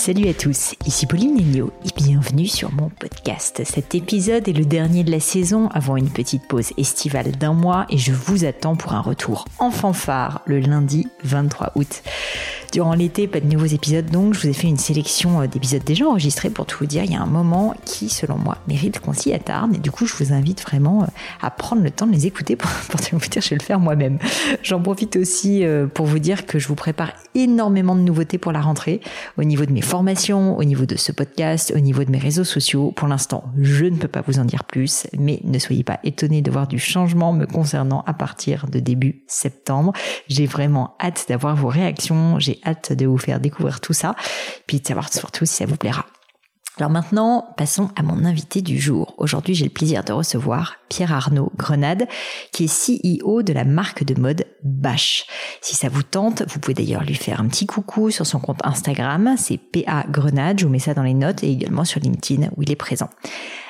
Salut à tous, ici Pauline Negno et bienvenue sur mon podcast. Cet épisode est le dernier de la saison avant une petite pause estivale d'un mois et je vous attends pour un retour en fanfare le lundi 23 août. Durant l'été, pas de nouveaux épisodes donc, je vous ai fait une sélection euh, d'épisodes déjà enregistrés pour tout vous dire. Il y a un moment qui, selon moi, mérite qu'on s'y attarde et du coup, je vous invite vraiment euh, à prendre le temps de les écouter pour, vous dire, je vais le faire moi-même. J'en profite aussi euh, pour vous dire que je vous prépare énormément de nouveautés pour la rentrée au niveau de mes formations, au niveau de ce podcast, au niveau de mes réseaux sociaux. Pour l'instant, je ne peux pas vous en dire plus, mais ne soyez pas étonnés de voir du changement me concernant à partir de début septembre. J'ai vraiment hâte d'avoir vos réactions. J'ai hâte de vous faire découvrir tout ça, puis de savoir surtout si ça vous plaira. Alors maintenant, passons à mon invité du jour. Aujourd'hui, j'ai le plaisir de recevoir Pierre Arnaud Grenade, qui est CEO de la marque de mode Bash. Si ça vous tente, vous pouvez d'ailleurs lui faire un petit coucou sur son compte Instagram, c'est PA Grenade, je vous mets ça dans les notes, et également sur LinkedIn où il est présent.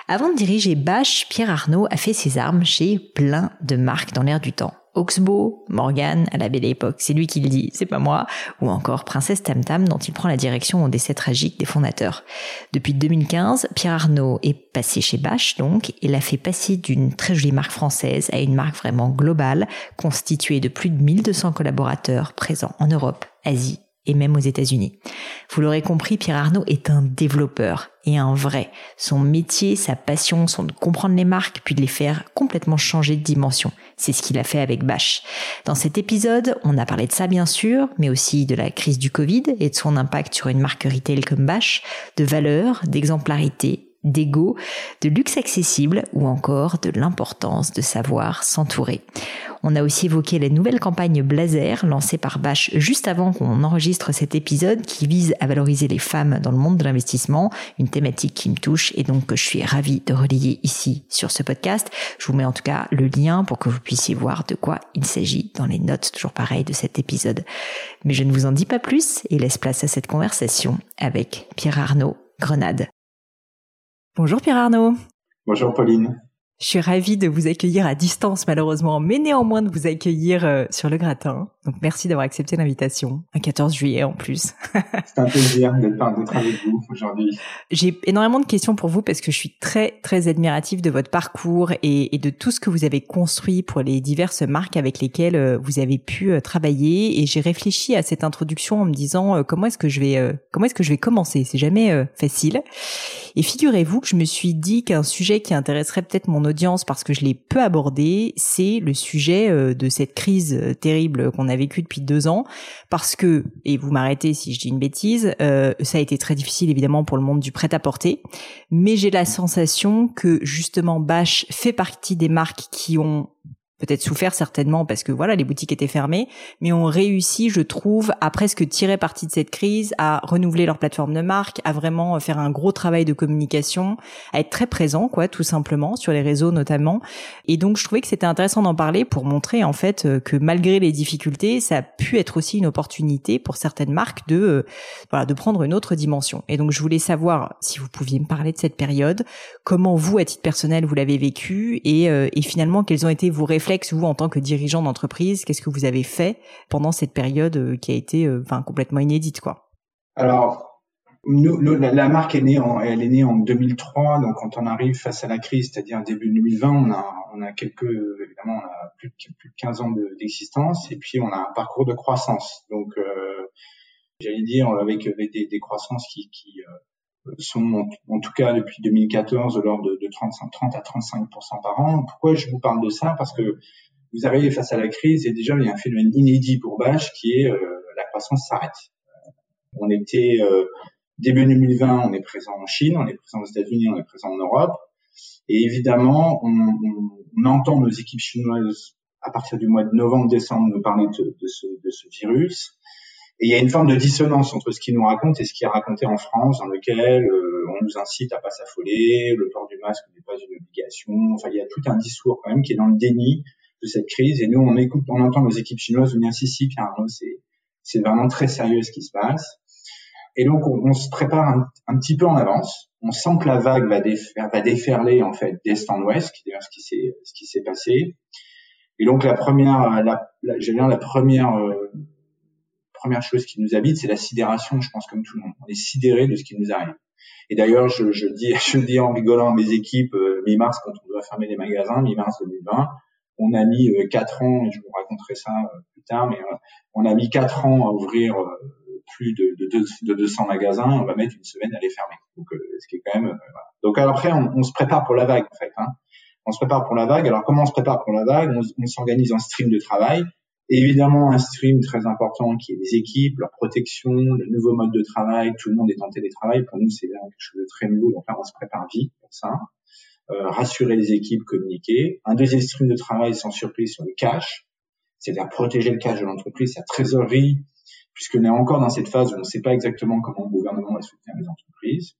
Avant de diriger Bash, Pierre Arnaud a fait ses armes chez plein de marques dans l'air du temps. Oxbow, Morgan, à la belle époque, c'est lui qui le dit, c'est pas moi, ou encore Princesse Tam Tam dont il prend la direction au décès tragique des fondateurs. Depuis 2015, Pierre Arnaud est passé chez Bache donc, et l'a fait passer d'une très jolie marque française à une marque vraiment globale, constituée de plus de 1200 collaborateurs présents en Europe, Asie et même aux États-Unis. Vous l'aurez compris, Pierre Arnaud est un développeur et un vrai. Son métier, sa passion sont de comprendre les marques puis de les faire complètement changer de dimension. C'est ce qu'il a fait avec Bash. Dans cet épisode, on a parlé de ça bien sûr, mais aussi de la crise du Covid et de son impact sur une marque retail comme Bash, de valeurs, d'exemplarité d'ego, de luxe accessible ou encore de l'importance de savoir s'entourer. On a aussi évoqué la nouvelle campagne Blazer lancée par Bash juste avant qu'on enregistre cet épisode qui vise à valoriser les femmes dans le monde de l'investissement, une thématique qui me touche et donc que je suis ravie de relayer ici sur ce podcast. Je vous mets en tout cas le lien pour que vous puissiez voir de quoi il s'agit dans les notes toujours pareil de cet épisode. Mais je ne vous en dis pas plus et laisse place à cette conversation avec Pierre Arnaud Grenade. Bonjour Pierre Arnaud. Bonjour Pauline. Je suis ravie de vous accueillir à distance malheureusement, mais néanmoins de vous accueillir euh, sur le gratin. Donc merci d'avoir accepté l'invitation, un 14 juillet en plus. C'est un plaisir d'être avec vous aujourd'hui. J'ai énormément de questions pour vous parce que je suis très très admirative de votre parcours et, et, de tout ce que vous avez construit pour les diverses marques avec lesquelles euh, vous avez pu euh, travailler. Et j'ai réfléchi à cette introduction en me disant comment est-ce que je vais comment est-ce que je vais commencer? C'est jamais facile. Et figurez-vous que je me suis dit qu'un sujet qui intéresserait peut-être mon parce que je l'ai peu abordé, c'est le sujet euh, de cette crise euh, terrible qu'on a vécue depuis deux ans. Parce que, et vous m'arrêtez si je dis une bêtise, euh, ça a été très difficile évidemment pour le monde du prêt-à-porter. Mais j'ai la sensation que justement Bash fait partie des marques qui ont peut-être souffert certainement parce que voilà les boutiques étaient fermées, mais ont réussi, je trouve, à presque tirer parti de cette crise, à renouveler leur plateforme de marque, à vraiment faire un gros travail de communication, à être très présent quoi, tout simplement sur les réseaux notamment. Et donc je trouvais que c'était intéressant d'en parler pour montrer en fait euh, que malgré les difficultés, ça a pu être aussi une opportunité pour certaines marques de euh, voilà de prendre une autre dimension. Et donc je voulais savoir si vous pouviez me parler de cette période, comment vous à titre personnel vous l'avez vécu et, euh, et finalement quels ont été vos vous, en tant que dirigeant d'entreprise, qu'est-ce que vous avez fait pendant cette période euh, qui a été euh, enfin, complètement inédite quoi? Alors, la, marque est née en, elle est née en 2003, donc quand on arrive face à la crise, c'est-à-dire début 2020, on a, quelques, évidemment, on a plus de, plus de 15 ans d'existence, et puis on a un parcours de croissance. Donc, euh, j'allais dire, avec, avec des, des, croissances qui sont en, tout cas depuis 2014 de l'ordre de, de 30, 30 à 35% par an. Pourquoi je vous parle de ça? Parce que vous arrivez face à la crise et déjà il y a un phénomène inédit pour Bash qui est euh, la croissance s'arrête. On était euh, début 2020, on est présent en Chine, on est présent aux États-Unis, on est présent en Europe, et évidemment on, on, on, entend nos équipes chinoises à partir du mois de novembre-décembre nous parler de, de, ce, de ce virus. Et il y a une forme de dissonance entre ce qu'ils nous racontent et ce qui est raconté en France, dans lequel euh, on nous incite à pas s'affoler, le port du masque n'est pas une obligation. Enfin, il y a tout un discours quand même qui est dans le déni de cette crise. Et nous, on écoute, on entend nos équipes chinoises venir si si, car c'est c'est vraiment très sérieux ce qui se passe. Et donc, on, on se prépare un, petit peu en avance. On sent que la vague va, déferler en fait d'est en ouest, qui est ce qui s'est ce qui s'est passé. Et donc la première, la, la, la première euh, première chose qui nous habite, c'est la sidération, je pense comme tout le monde. On est sidéré de ce qui nous arrive. Et d'ailleurs, je, je, dis, je dis en rigolant à mes équipes, euh, mi-mars, quand on doit fermer les magasins, mi-mars 2020, on a mis euh, quatre ans, et je vous raconterai ça euh, plus tard, mais on a mis quatre ans à ouvrir plus de, de, de, 200 magasins, on va mettre une semaine à les fermer. Donc, ce qui est quand même. Donc après, on, on, se prépare pour la vague, en fait. Hein. On se prépare pour la vague. Alors comment on se prépare pour la vague? On s'organise en stream de travail évidemment un stream très important qui est les équipes, leur protection, le nouveau mode de travail, tout le monde est en télétravail. Pour nous, c'est quelque chose de très nouveau, donc on se prépare vite pour ça. Euh, rassurer les équipes, communiquer. Un deuxième stream de travail sans surprise sur le cash, c'est-à-dire protéger le cash de l'entreprise, sa trésorerie, puisqu'on est encore dans cette phase où on ne sait pas exactement comment le gouvernement va soutenir les entreprises.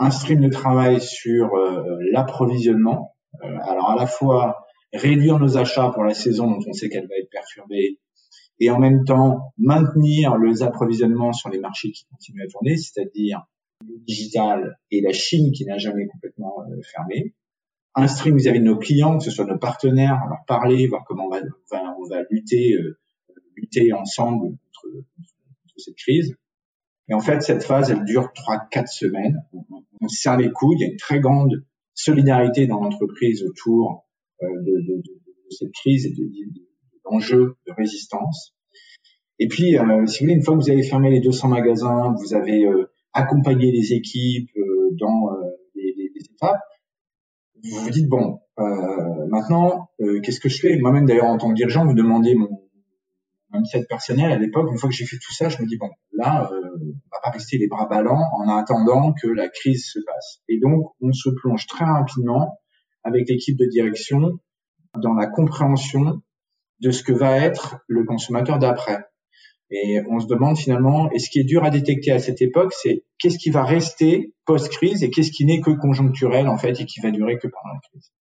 Un stream de travail sur euh, l'approvisionnement, euh, alors à la fois réduire nos achats pour la saison dont on sait qu'elle va être perturbée et en même temps maintenir les approvisionnements sur les marchés qui continuent à tourner, c'est-à-dire le digital et la Chine qui n'a jamais complètement euh, fermé. Un stream vis-à-vis de nos clients, que ce soit nos partenaires, leur parler, voir comment on va, on va lutter, euh, lutter ensemble contre, contre, cette crise. Et en fait, cette phase, elle dure trois, quatre semaines. On, on serre les coudes. Il y a une très grande solidarité dans l'entreprise autour de, de, de, cette crise et de, d'enjeux de résistance. Et puis, euh, si vous voulez, une fois que vous avez fermé les 200 magasins, vous avez euh, accompagné les équipes dans les, les, les, étapes, vous vous dites, bon, maintenant, qu'est-ce que je fais? Moi-même, d'ailleurs, en tant que dirigeant, vous demandez mon, mindset personnel à l'époque. Une fois que j'ai fait tout ça, je me dis, bon, là, euh, on va pas rester les bras ballants en attendant que la crise se passe. Et donc, on se plonge très rapidement avec l'équipe de direction dans la compréhension de ce que va être le consommateur d'après. Et on se demande finalement, et ce qui est dur à détecter à cette époque, c'est qu'est-ce qui va rester post-crise et qu'est-ce qui n'est que conjoncturel en fait et qui va durer que pendant la crise.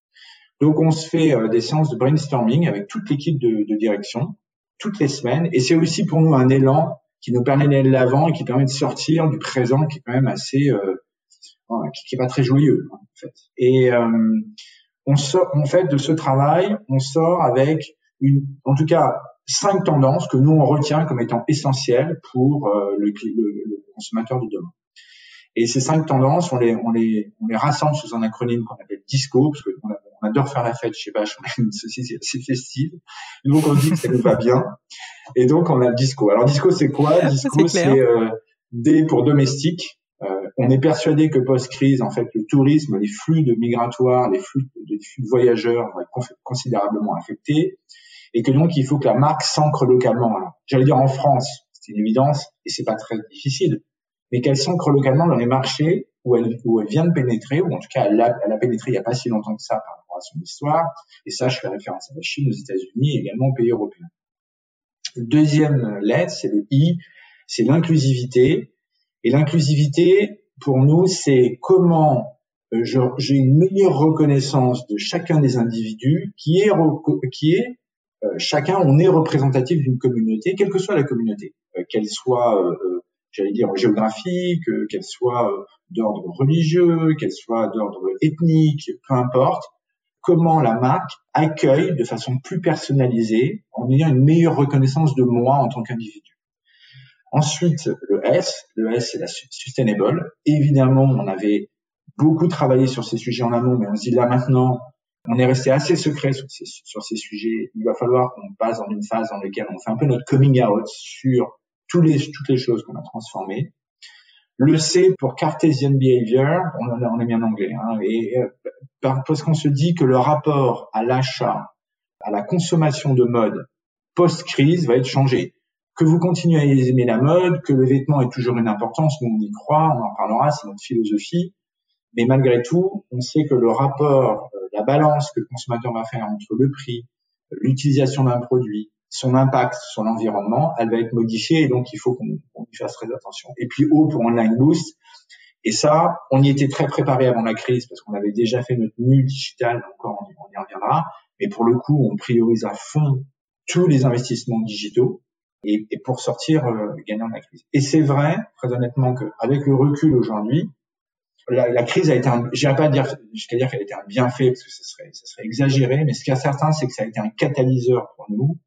Donc on se fait euh, des séances de brainstorming avec toute l'équipe de, direction toutes les semaines et c'est aussi pour nous un élan qui nous permet d'aller de l'avant et qui permet de sortir du présent qui est quand même assez euh, qui, qui est pas très joyeux en fait. Et euh, on sort, en fait, de ce travail, on sort avec une, en tout cas, cinq tendances que nous on retient comme étant essentielles pour euh, le, le, consommateur de demain. Et ces cinq tendances, on les, on les, on les rassemble sous un acronyme qu'on appelle DISCO, parce qu'on on adore faire la fête chez Bache, on a une société assez festive. donc on dit que ça nous va bien. Et donc on a le DISCO. Alors DISCO c'est quoi? DISCO c'est euh, D pour domestique, on est persuadé que post-crise, en fait, le tourisme, les flux de migratoires, les flux, de voyageurs vont être considérablement affectés, et que donc il faut que la marque s'ancre localement. J'allais dire en France, c'est une évidence, et c'est pas très difficile, mais qu'elle s'ancre localement dans les marchés où elle, vient de pénétrer, ou en tout cas elle a, pénétré il n'y a pas si longtemps que ça par rapport à son histoire, et ça je fais référence à la Chine, aux États-Unis et également aux pays européens. Deuxième lettre, c'est le I, c'est l'inclusivité, et l'inclusivité, pour nous, c'est comment euh, j'ai une meilleure reconnaissance de chacun des individus qui est, qui est euh, chacun, on est représentatif d'une communauté, quelle que soit la communauté, euh, qu'elle soit, j'allais dire, géographique, qu'elle soit d'ordre religieux, qu'elle soit d'ordre ethnique, peu importe, comment la marque accueille de façon plus personnalisée en ayant une meilleure reconnaissance de moi en tant qu'individu. Ensuite, le S, le S c'est la sustainable. Évidemment, on avait beaucoup travaillé sur ces sujets en amont, mais on se dit là maintenant, on est resté assez secret sur ces, sujets. Il va falloir qu'on passe dans une phase dans laquelle on fait un peu notre coming out sur toutes les choses qu'on a transformées. Le C pour Cartesian Behavior, on, on est bien en anglais, hein, et, euh, parce qu'on se dit que le rapport à l'achat, à la consommation de mode post-crise va être changé que vous continuez à aimer la mode, que le vêtement est toujours une importance, nous on y croit, on en parlera, c'est notre philosophie. Mais malgré tout, on sait que le rapport, euh, la balance que le consommateur va faire entre le prix, l'utilisation d'un produit, son impact sur l'environnement, elle va être modifiée et donc il faut qu'on y fasse très attention. Et puis haut pour Online Boost, et ça, on y était très préparé avant la crise parce qu'on avait déjà fait notre mue digital, encore on y reviendra, mais pour le coup, on priorise à fond tous les investissements digitaux et, et pour sortir euh, gagnant de la crise. Et c'est vrai, très honnêtement, qu'avec le recul aujourd'hui, la, la, crise a été un, j'irai pas dire jusqu'à dire qu'elle a été un bienfait parce que ce serait, ça serait exagéré, mais ce qui est certain, c'est que ça a été un catalyseur pour nous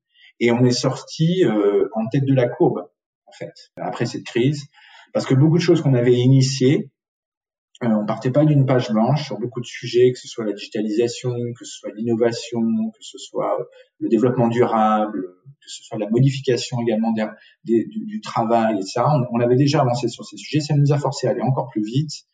et on est sorti euh, en tête de la courbe en fait, après cette crise, parce que beaucoup de choses qu'on avait initiées, euh, on partait pas d'une page blanche sur beaucoup de sujets, que ce soit la digitalisation, que ce soit l'innovation, que ce soit le développement durable, que ce soit la modification également du, travail, etc. On, on, avait déjà avancé sur ces sujets, ça nous a forcé à aller encore plus vite.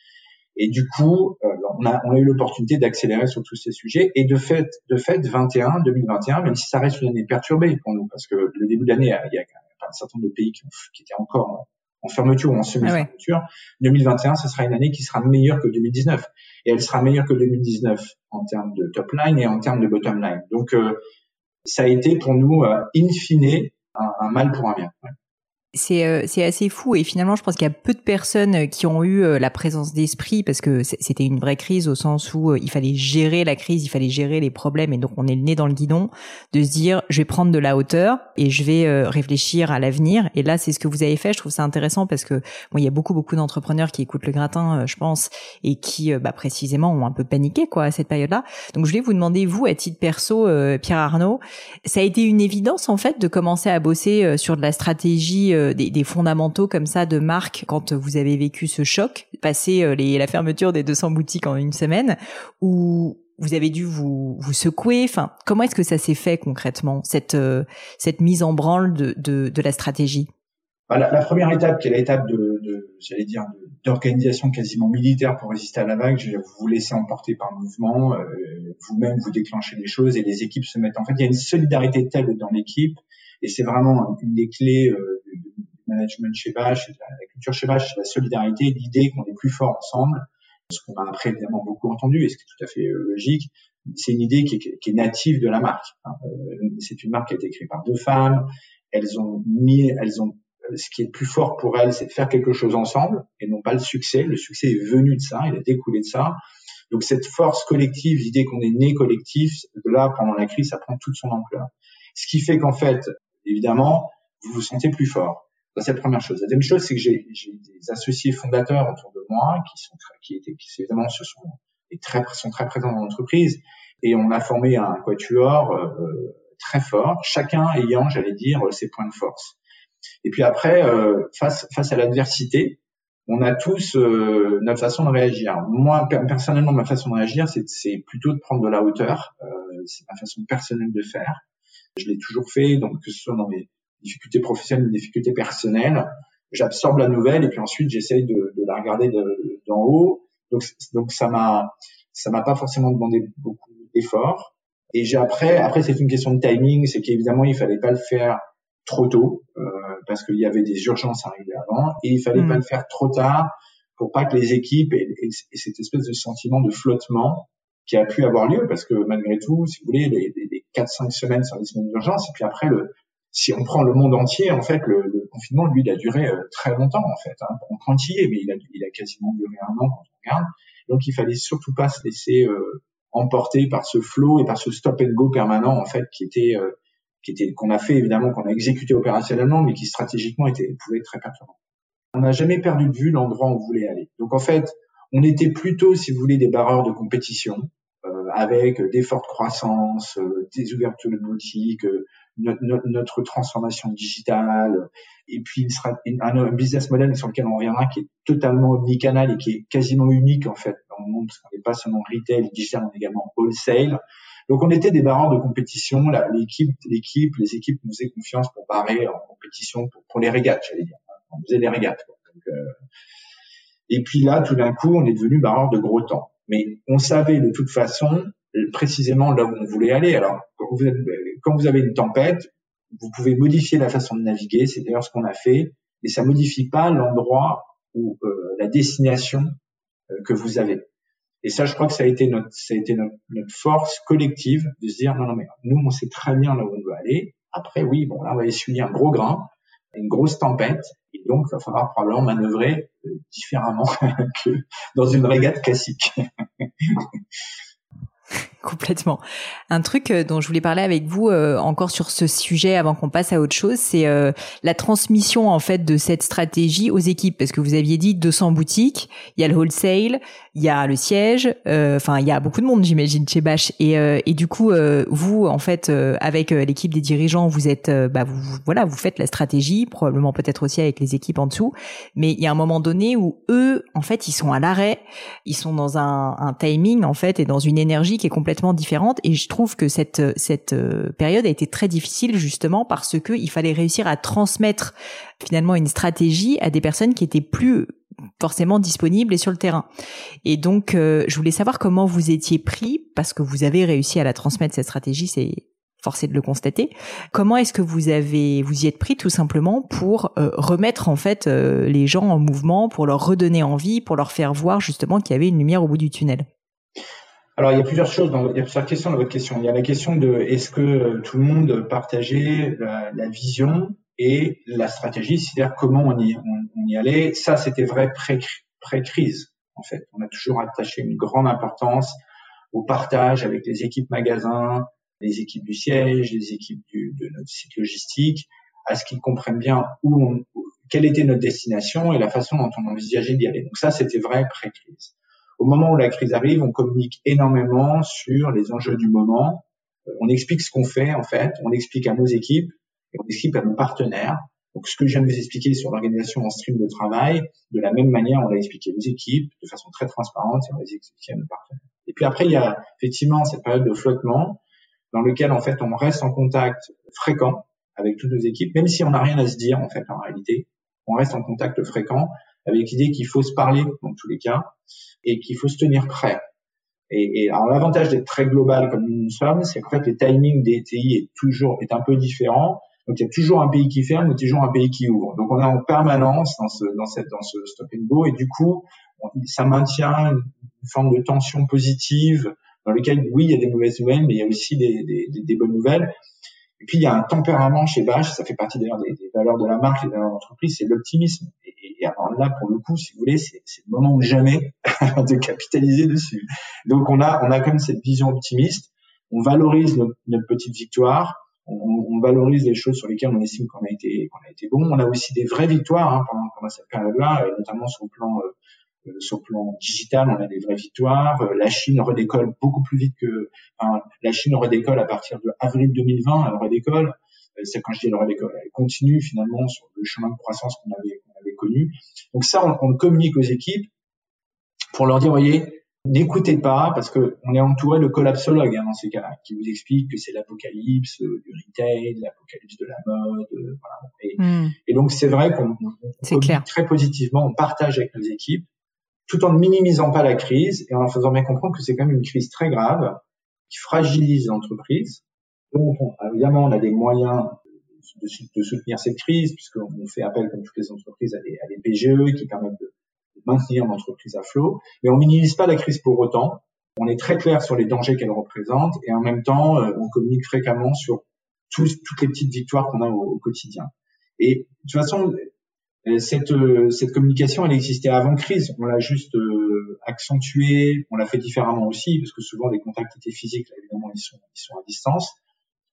Et du coup, euh, on, a, on a eu l'opportunité d'accélérer sur tous ces sujets. Et de fait, de fait, 21, 2021, même si ça reste une année perturbée pour nous, parce que le début de l'année, il y a un certain nombre de pays qui, qui étaient encore en fermeture ou en semi-fermeture. 2021, ce sera une année qui sera meilleure que 2019. Et elle sera meilleure que 2019 en termes de top line et en termes de bottom line. Donc, euh, ça a été pour nous, euh, in fine, un, un, mal pour un bien. Ouais c'est euh, c'est assez fou. Et finalement je pense qu'il y a peu de personnes euh, qui ont eu euh, la présence d'esprit parce que c'était une vraie crise au sens où il fallait gérer la crise, il fallait gérer les problèmes et donc on est le nez dans le guidon de se dire je vais prendre de la hauteur et je vais réfléchir à l'avenir. Et là c'est ce que vous avez fait, je trouve ça intéressant parce que bon il y a beaucoup beaucoup d'entrepreneurs qui écoutent le gratin je pense et qui bah, précisément ont un peu paniqué quoi à cette période-là. Donc je voulais vous demander vous à titre perso Pierre Arnaud, ça a été une évidence en fait de commencer à bosser sur de la stratégie euh, des, fondamentaux comme ça de marque quand vous avez vécu ce choc, passer euh, les, la fermeture des 200 boutiques en une semaine, ou vous avez dû vous, vous secouer. Enfin, comment est-ce que ça s'est fait concrètement cette euh, cette mise en branle de, de, la stratégie? Bah, la, première étape, qui est l'étape de, de j'allais dire, d'organisation quasiment militaire pour résister à la vague, vous vous laissez emporter par le mouvement, vous-même vous déclenchez les choses et les équipes se mettent. En fait, il y a une solidarité telle dans l'équipe et c'est vraiment une des clés euh, management chez Bash, de la, culture chez Bash, c'est la solidarité, l'idée qu'on est plus fort ensemble. Ce qu'on a après évidemment beaucoup entendu et ce qui est tout à fait euh, logique, c'est une idée qui est, qui est, native de la marque. Hein. Euh, c'est une marque qui a été créée par deux femmes. Elles ont mis, elles ont, ce qui est plus fort pour elles, c'est de faire quelque chose ensemble et non pas le succès. Le succès est venu de ça, il a découlé de ça. Donc cette force collective, l'idée qu'on est né collectif, là pendant la crise, ça prend toute son ampleur. Ce qui fait qu'en fait, évidemment, vous vous sentez plus fort. C'est la première chose. La deuxième chose, c'est que j'ai des associés fondateurs autour de moi qui sont qui étaient, qui évidemment se sont et très sont très présents dans l'entreprise et on a formé un quatuor euh, très fort, chacun ayant, j'allais dire, ses points de force. Et puis après, euh, face face à l'adversité, on a tous euh, notre façon de réagir. Moi, personnellement, ma façon de réagir, c'est plutôt de prendre de la hauteur. Euh, c'est ma façon personnelle de faire. Je l'ai toujours fait, donc que ce soit dans mes difficultés professionnelles ou difficultés personnelles, j'absorbe la nouvelle et puis ensuite j'essaye de, de, la regarder d'en haut. Donc, donc ça m'a ça m'a pas forcément demandé beaucoup d'efforts. Et j'ai après après c'est une question de timing, c'est qu'évidemment il fallait pas le faire trop tôt euh, parce qu'il y avait des urgences arrivées avant et il fallait pas mmh. le faire trop tard pour pas que les équipes aient, aient, cette espèce de sentiment de flottement qui a pu avoir lieu parce que malgré tout, si vous voulez, les, les, les 4-5 semaines sont des semaines d'urgence et puis après le si on prend le monde entier, en fait, le, le confinement, lui, il a duré euh, très longtemps, en fait, hein, pour quantier, mais il a, il a quasiment duré un an quand on regarde. Donc, il fallait surtout pas se laisser euh, emporter par ce flow et par ce stop and go permanent, en fait, qui était, euh, qui était, qu'on a fait évidemment, qu'on a exécuté opérationnellement, mais qui stratégiquement était, pouvait être très perturbant. On n'a jamais perdu de vue l'endroit où on voulait aller. Donc, en fait, on était plutôt, si vous voulez, des barreurs de compétition, euh, avec des fortes croissances, euh, des ouvertures de boutiques, euh, notre, transformation digitale, et puis un, business model sur lequel on reviendra qui est totalement omnicanal et qui est quasiment unique en fait dans le monde, parce qu'on n'est pas seulement retail, digital, on est également wholesale. Donc on était des barreurs de compétition. L'équipe, l'équipe, les équipes nous faisaient confiance pour barrer en compétition pour, les régates, j'allais dire. On faisait les régates. Donc, et puis là, tout d'un coup, on est devenu barreur de gros temps. Mais on savait de toute façon précisément là où on voulait aller. Alors, quand vous, avez une tempête, vous pouvez modifier la façon de naviguer. C'est d'ailleurs ce qu'on a fait. Et ça modifie pas l'endroit ou euh, la destination euh, que vous avez. Et ça, je crois que ça a été notre, ça a été notre, force collective de se dire non, non, mais nous, on sait très bien là où on veut aller. Après, oui, bon, là, on va essuyer un gros grain, une grosse tempête, et donc, il va falloir probablement manœuvrer euh, différemment que dans une régate classique. Complètement. Un truc euh, dont je voulais parler avec vous euh, encore sur ce sujet avant qu'on passe à autre chose, c'est euh, la transmission en fait de cette stratégie aux équipes. Parce que vous aviez dit 200 boutiques, il y a le wholesale, il y a le siège, enfin il y a beaucoup de monde j'imagine chez Bash. Et, et du coup vous en fait avec l'équipe des dirigeants vous êtes bah vous, voilà vous faites la stratégie probablement peut-être aussi avec les équipes en dessous. Mais il y a un moment donné où eux en fait ils sont à l'arrêt, ils sont dans un, un timing en fait et dans une énergie qui est complètement différente et je trouve que cette cette euh, période a été très difficile justement parce que il fallait réussir à transmettre finalement une stratégie à des personnes qui étaient plus forcément disponibles et sur le terrain. Et donc euh, je voulais savoir comment vous étiez pris parce que vous avez réussi à la transmettre cette stratégie, c'est forcé de le constater. Comment est-ce que vous avez vous y êtes pris tout simplement pour euh, remettre en fait les gens en mouvement, pour leur redonner envie, pour leur faire voir justement qu'il y avait une lumière au bout du tunnel? Alors, il y a plusieurs choses, dans, il y a plusieurs questions dans votre question. Il y a la question de est-ce que euh, tout le monde partageait la, vision et la stratégie, c'est-à-dire comment on y, on, y allait? Ça, c'était vrai pré-crise, en fait. On a toujours attaché une grande importance au partage avec les équipes magasins, les équipes du siège, les équipes du, de notre site logistique, à ce qu'ils comprennent bien où on, quelle était notre destination et la façon dont on envisageait d'y aller. Donc ça, c'était vrai pré-crise. Au moment où la crise arrive, on communique énormément sur les enjeux du moment. Euh, on explique ce qu'on fait en fait, on explique à nos équipes et on explique à nos partenaires. Donc ce que de vous expliquer sur l'organisation en stream de travail, de la même manière, on l'a expliqué aux équipes de façon très transparente et on l'a expliqué à nos partenaires. Et puis après, il y a effectivement cette période de flottement dans lequel en fait on reste en contact fréquent avec toutes nos équipes, même si on n'a rien à se dire en fait en réalité, on reste en contact fréquent avec l'idée qu'il faut se parler dans tous les cas et qu'il faut se tenir prêt. Et, et alors l'avantage d'être très global comme nous sommes, c'est qu'en fait le timing des TI est toujours est un peu différent. Donc il y a toujours un pays qui ferme ou toujours un pays qui ouvre. Donc on est en permanence dans ce dans cette dans ce stop and go et du coup ça maintient une forme de tension positive dans lequel oui il y a des mauvaises nouvelles mais il y a aussi des, des, des bonnes nouvelles. Et puis il y a un tempérament chez Bash, ça fait partie d'ailleurs des, valeurs de la marque et de l'entreprise, c'est l'optimisme. Alors là, pour le coup, si vous voulez, c'est le moment ou jamais de capitaliser dessus. Donc on a, on a quand même cette vision optimiste. On valorise notre, petite victoire. On, valorise les choses sur lesquelles on estime qu'on a été, qu'on a été bon. On a aussi des vraies victoires hein, pendant, cette période-là, notamment sur le plan euh, euh, sur le plan digital, on a des vraies victoires. Euh, la Chine redécolle beaucoup plus vite que la Chine redécolle à partir de avril 2020. Elle redécolle. C'est quand je dis elle redécolle, elle continue finalement sur le chemin de croissance qu'on avait connu. Donc ça, on, le communique aux équipes pour leur dire, voyez, n'écoutez pas parce que on est entouré de collapsologues hein, dans ces cas-là qui vous expliquent que c'est l'apocalypse euh, du retail, l'apocalypse de la mode, euh, hmm. et, donc c'est vrai qu'on très positivement, on partage avec nos équipes, tout en ne minimisant pas la crise et en faisant bien comprendre que c'est quand même une crise très grave qui fragilise l'entreprise. Donc évidemment on a des moyens de, de, soutenir cette crise, puisqu'on fait appel, comme toutes les entreprises, à des, à des PGE qui permettent de, maintenir l'entreprise à flot. Mais on minimise pas la crise pour autant. On est très clair sur les dangers qu'elle représente et en même temps, euh, on communique fréquemment sur toutes les petites victoires qu'on a au, quotidien. Et de toute façon, euh, cette, euh, cette communication, elle existait avant crise. On l'a juste accentuée, on l'a fait différemment aussi, parce que souvent les contacts étaient physiques, là, évidemment, ils sont, ils sont à distance.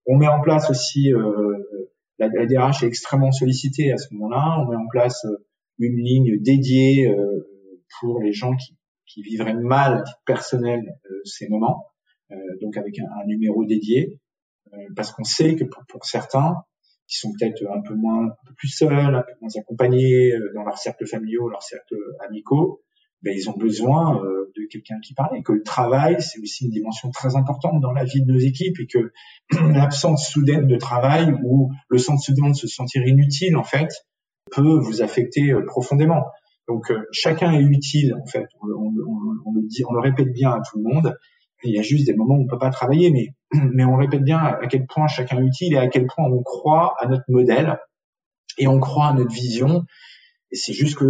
On met en place aussi la, la, DRH est extrêmement sollicitée à ce moment-là. On met en place euh, une ligne dédiée euh, pour les gens qui, qui vivraient mal personnel euh, ces moments, donc avec un, un, numéro dédié, parce qu'on sait que pour, pour, certains, qui sont peut-être un peu moins, un peu plus seuls, un peu moins accompagnés dans leur cercle familial, leur cercle amicaux, ben, ils ont besoin euh, de quelqu'un qui parle et que le travail, c'est aussi une dimension très importante dans la vie de nos équipes et que l'absence soudaine de travail ou le sentiment de se sentir inutile, en fait, peut vous affecter euh, profondément. Donc euh, chacun est utile, en fait. On, le dit, on le répète bien à tout le monde. il y a juste des moments où on peut pas travailler, mais on répète bien à quel point chacun est utile et à quel point on croit à notre modèle et on croit à notre vision et c'est juste que,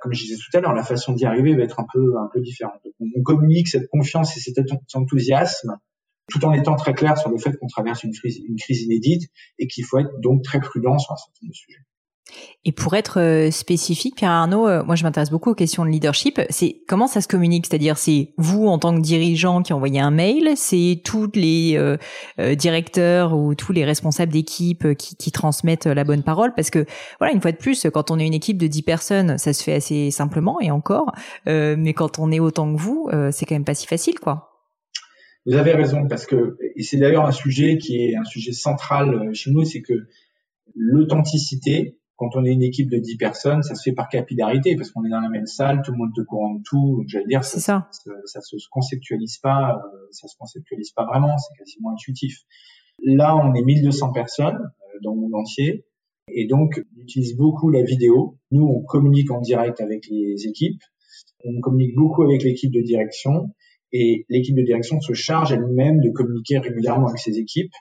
comme je disais tout à l'heure, la façon d'y arriver va être un peu, un peu différente. on communique cette confiance et cet enthousiasme tout en étant très clair sur le fait qu'on traverse une crise, une crise inédite et qu'il faut être donc très prudent sur un certain nombre de sujets. Et pour être euh, spécifique, Pierre Arnaud, euh, moi je m'intéresse beaucoup aux questions de leadership. C'est comment ça se communique? C'est-à-dire, c'est vous en tant que dirigeant qui envoyez un mail, c'est tous les euh, directeurs ou tous les responsables d'équipe qui, transmettent la bonne parole? Parce que voilà, une fois de plus, quand on est une équipe de 10 personnes, ça se fait assez simplement et encore. mais quand on est autant que vous, c'est quand même pas si facile, quoi. Vous avez raison parce que et c'est d'ailleurs un sujet qui est un sujet central chez nous, c'est que l'authenticité quand on est une équipe de 10 personnes, ça se fait par capillarité parce qu'on est dans la même salle, tout le monde te courant de tout. Donc j'allais dire, ça, ça. ça, se conceptualise pas, euh, ça se conceptualise pas vraiment, c'est quasiment intuitif. Là, on est 1200 personnes euh, dans le monde entier et donc on utilise beaucoup la vidéo. Nous, on communique en direct avec les équipes, on communique beaucoup avec l'équipe de direction et l'équipe de direction se charge elle-même de communiquer régulièrement avec ses équipes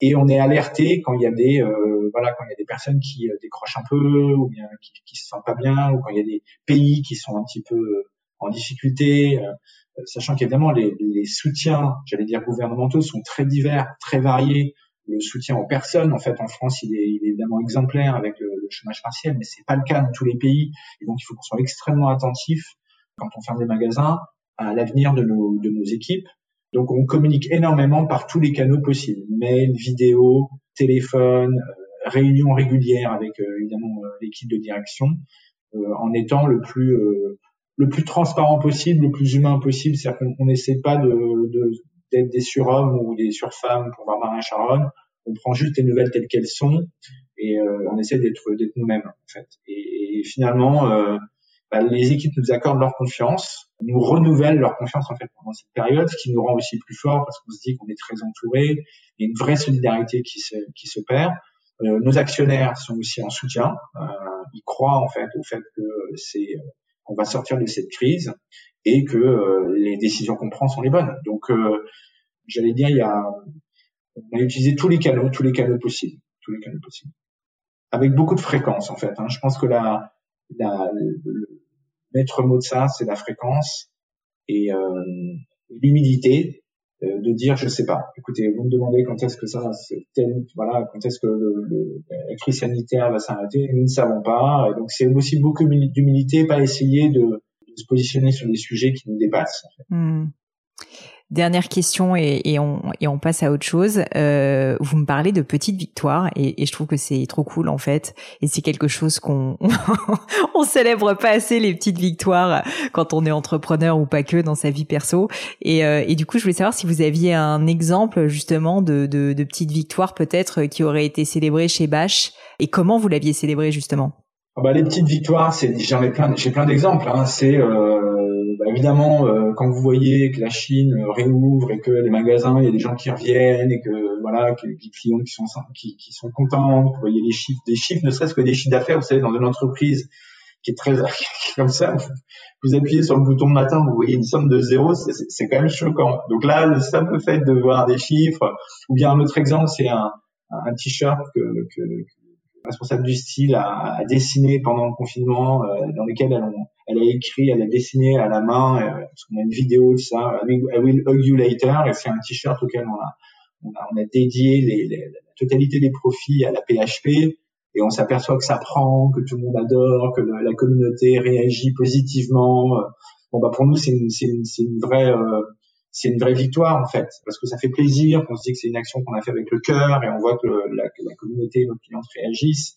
et on est alerté quand il y a des euh, voilà quand il y a des personnes qui euh, décrochent un peu ou bien qui, qui se sentent pas bien ou quand il y a des pays qui sont un petit peu euh, en difficulté sachant qu'évidemment les, les soutiens j'allais dire gouvernementaux sont très divers très variés. Le soutien aux personnes en fait en France il est, il est évidemment exemplaire avec le, le chômage partiel mais c'est pas le cas dans tous les pays. Et donc il faut qu'on soit extrêmement attentif quand on ferme des magasins à l'avenir de nos, de nos équipes donc on communique énormément par tous les canaux possibles, mail, vidéo, téléphone, euh, réunions régulières avec euh, évidemment euh, l'équipe de direction, en étant le plus le plus transparent possible, le plus humain possible. C'est-à-dire qu'on n'essaie pas de, d'être des surhommes ou des surfemmes pour voir Marin Charonne. On prend juste les nouvelles telles qu'elles sont et on essaie d'être d'être nous-mêmes en fait. Et, finalement, bah, les équipes nous accordent leur confiance, nous renouvellent leur confiance en fait pendant cette période, ce qui nous rend aussi plus forts parce qu'on se dit qu'on est très entouré, il y a une vraie solidarité qui se, qui se perd. Euh, nos actionnaires sont aussi en soutien, euh, ils croient en fait au fait que c'est qu'on va sortir de cette crise et que euh, les décisions qu'on prend sont les bonnes. Donc euh, j'allais dire il y a on a utilisé tous les canaux, tous les canaux possibles, tous les canaux possibles, avec beaucoup de fréquence en fait. Hein. Je pense que la, la le, maître mot de ça, c'est la fréquence et euh, l'humilité euh, de dire je sais pas. Écoutez, vous me demandez quand est-ce que ça, voilà, quand est-ce que le, la crise sanitaire va s'arrêter, nous ne savons pas. Et donc c'est aussi beaucoup d'humilité, pas essayer de, se positionner sur des sujets qui nous dépassent. Hmm. Dernière question et, et, on, et on passe à autre chose. Euh, vous me parlez de petites victoires et, et je trouve que c'est trop cool en fait. Et c'est quelque chose qu'on on célèbre pas assez les petites victoires quand on est entrepreneur ou pas que dans sa vie perso. Et, euh, et du coup, je voulais savoir si vous aviez un exemple justement de, de, de petites victoires peut-être qui auraient été célébrées chez Bash et comment vous l'aviez célébré justement? Ah bah, les petites victoires, c'est j'en ai plein, j'ai plein d'exemples. Hein. C'est euh bah, évidemment, euh, quand vous voyez que la Chine réouvre et que les magasins, il y a des gens qui reviennent et que voilà, que les clients qui sont qui, qui sont contents, vous voyez les chiffres, des chiffres, ne serait-ce que des chiffres d'affaires, vous savez, dans une entreprise qui est très comme ça, vous appuyez sur le bouton matin, vous voyez une somme de zéro, c'est quand même choquant. Donc là, le simple fait de voir des chiffres, ou bien un autre exemple, c'est un, un t-shirt que, que, responsable du style a, a dessiné pendant le confinement, euh, dans lequel elle, elle, a écrit, elle a dessiné à la main, euh, parce qu'on a une vidéo de ça, I will, hug you later, et c'est un t-shirt auquel on a, on a, on a dédié les, les, la totalité des profits à la PHP, et on s'aperçoit que ça prend, que tout le monde adore, que la, communauté réagit positivement. Bon bah pour nous c'est une, une, une, vraie euh, c'est une vraie victoire en fait, parce que ça fait plaisir, qu'on se dit que c'est une action qu'on a fait avec le cœur et on voit que la, que la communauté, nos clients réagissent.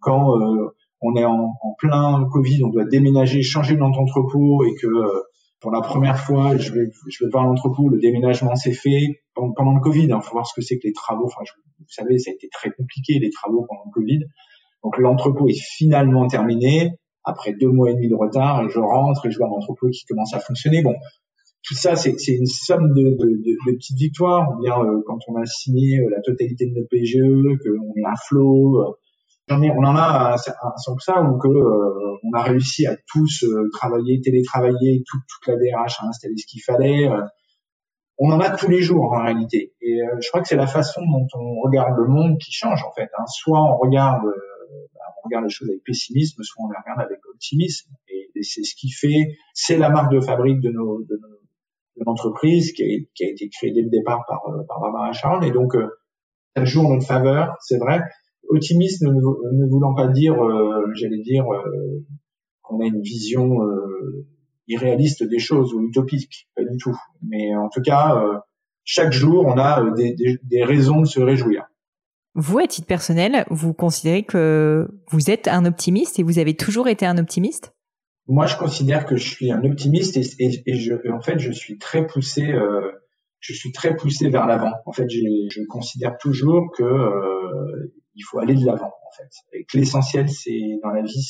Quand euh, on est en, plein Covid, on doit déménager, changer notre entrepôt et que euh, pour la première fois, je vais, je vais voir l'entrepôt, le déménagement s'est fait pendant, pendant, le Covid. Il hein, faut voir ce que c'est que les travaux. Enfin, vous savez, ça a été très compliqué les travaux pendant le Covid. Donc l'entrepôt est finalement terminé après deux mois et demi de retard et je rentre et je vois l'entrepôt qui commence à fonctionner. Bon, tout ça, c'est une somme de, de, de, petites victoires. Ou bien euh, quand on a signé euh, la totalité de nos PGE, qu'on est à flot. Euh, on en a sans que ça, ou que on a réussi à tous travailler, télétravailler, toute, toute la DRH a installé ce qu'il fallait. on en a tous les jours en réalité. Et je crois que c'est la façon dont on regarde le monde qui change en fait. Hein. Soit on regarde, bah, on regarde les choses avec pessimisme, soit on les regarde avec optimisme. Et, c'est ce qui fait, c'est la marque de fabrique de nos, de nos de l'entreprise qui a, été créée dès le départ par, euh, par Barbara Sharon. Et donc, euh, ça joue en notre faveur, c'est vrai. optimiste ne, voulant pas dire, j'allais dire, qu'on a une vision irréaliste des choses ou utopique, pas du tout. Mais en tout cas, chaque jour, on a des, des, des raisons de se réjouir. Vous, à titre personnel, vous considérez que vous êtes un optimiste et vous avez toujours été un optimiste? Moi, je considère que je suis un optimiste et, je, en fait, je suis très poussé. Euh, je suis très poussé vers l'avant. En fait, je considère toujours que euh, il faut aller de l'avant. En fait, et que l'essentiel, c'est dans la vie,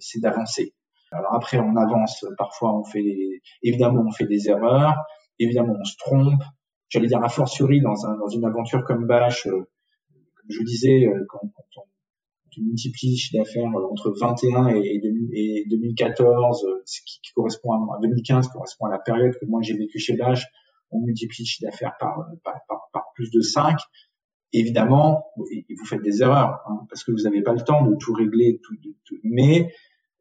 c'est d'avancer. Alors après, on avance. Parfois, on fait évidemment, on fait des erreurs. Évidemment, on se trompe. J'allais dire a fortiori dans, un, dans une aventure comme Bash. Euh, je disais, euh, quand, on, multiplie le chiffre d'affaires euh, entre 21 et, 2014, euh, ce qui, correspond à, 2015, correspond à la période que moi j'ai vécu chez Dash, on multiplie le chiffre d'affaires par, par, plus de 5. Évidemment, vous faites des erreurs hein, parce que vous n'avez pas le temps de tout régler, tout, tout, mais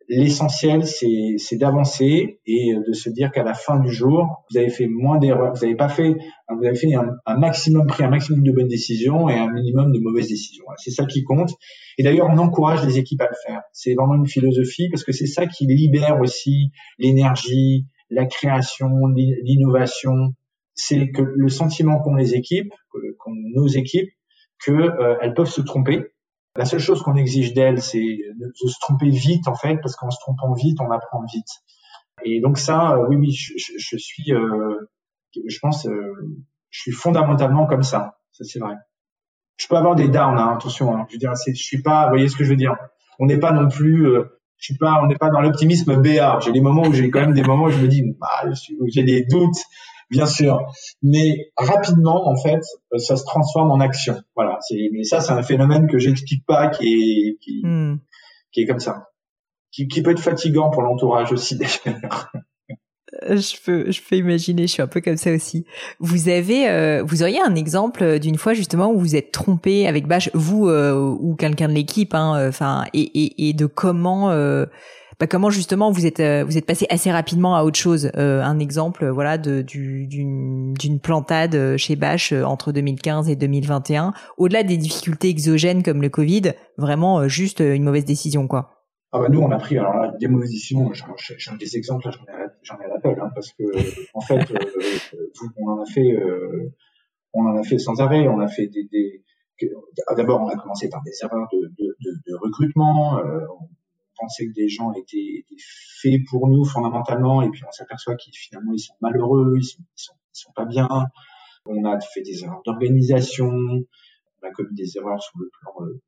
L'essentiel, c'est d'avancer et de se dire qu'à la fin du jour, vous avez fait moins d'erreurs, vous n'avez pas fait, vous avez fait un, maximum, pris un maximum de bonnes décisions et un minimum de mauvaises décisions. C'est ça qui compte. Et d'ailleurs, on encourage les équipes à le faire. C'est vraiment une philosophie parce que c'est ça qui libère aussi l'énergie, la création, l'innovation. C'est que le sentiment qu'ont les équipes, qu'ont nos équipes, qu'elles euh, peuvent se tromper la seule chose qu'on exige d'elle, c'est de, se tromper vite, en fait, parce qu'en se trompant vite, on apprend vite. Et donc ça, euh, oui, oui, je, suis, euh, je pense, euh, je suis fondamentalement comme ça. Ça, c'est vrai. Je peux avoir des downs, hein, attention. Hein, je veux dire, je suis pas, vous voyez ce que je veux dire. On n'est pas non plus, je suis pas, on n'est pas dans l'optimisme BA. J'ai des moments où j'ai quand même des moments où je me dis, bah, j'ai des doutes bien sûr. Mais rapidement, en fait, ça se transforme en action. Voilà. Mais ça, c'est un phénomène que j'explique pas, qui est, qui, hmm. qui est comme ça, qui, qui peut être fatigant pour l'entourage aussi d'ailleurs. Euh, je peux, je peux imaginer. Je suis un peu comme ça aussi. Vous avez, euh, vous auriez un exemple d'une fois justement où vous êtes trompé avec Bash, vous euh, ou quelqu'un de l'équipe, hein, enfin, et, et, et, de comment bah, comment justement vous êtes euh, vous êtes passé assez rapidement à autre chose. Euh, un exemple, voilà, de d'une d'une plantade chez Bash euh, entre 2015 et 2021. Au-delà des difficultés exogènes comme le Covid, vraiment juste une mauvaise décision, quoi? Ah bah nous on a pris alors là, des mauvaises décisions. J'en ai des exemples, j'en ai j'en ai à l'appel, hein, parce que en fait, on en a fait on en a fait sans arrêt. On a fait des, des D'abord, on a commencé par des erreurs de, de, de, de recrutement. Euh, pensait que des gens étaient, étaient, faits pour nous fondamentalement, et puis on s'aperçoit qu'ils finalement ils sont malheureux, ils sont, ils sont, ils sont pas bien. On a fait des erreurs d'organisation, on a commis des erreurs sur le plan euh,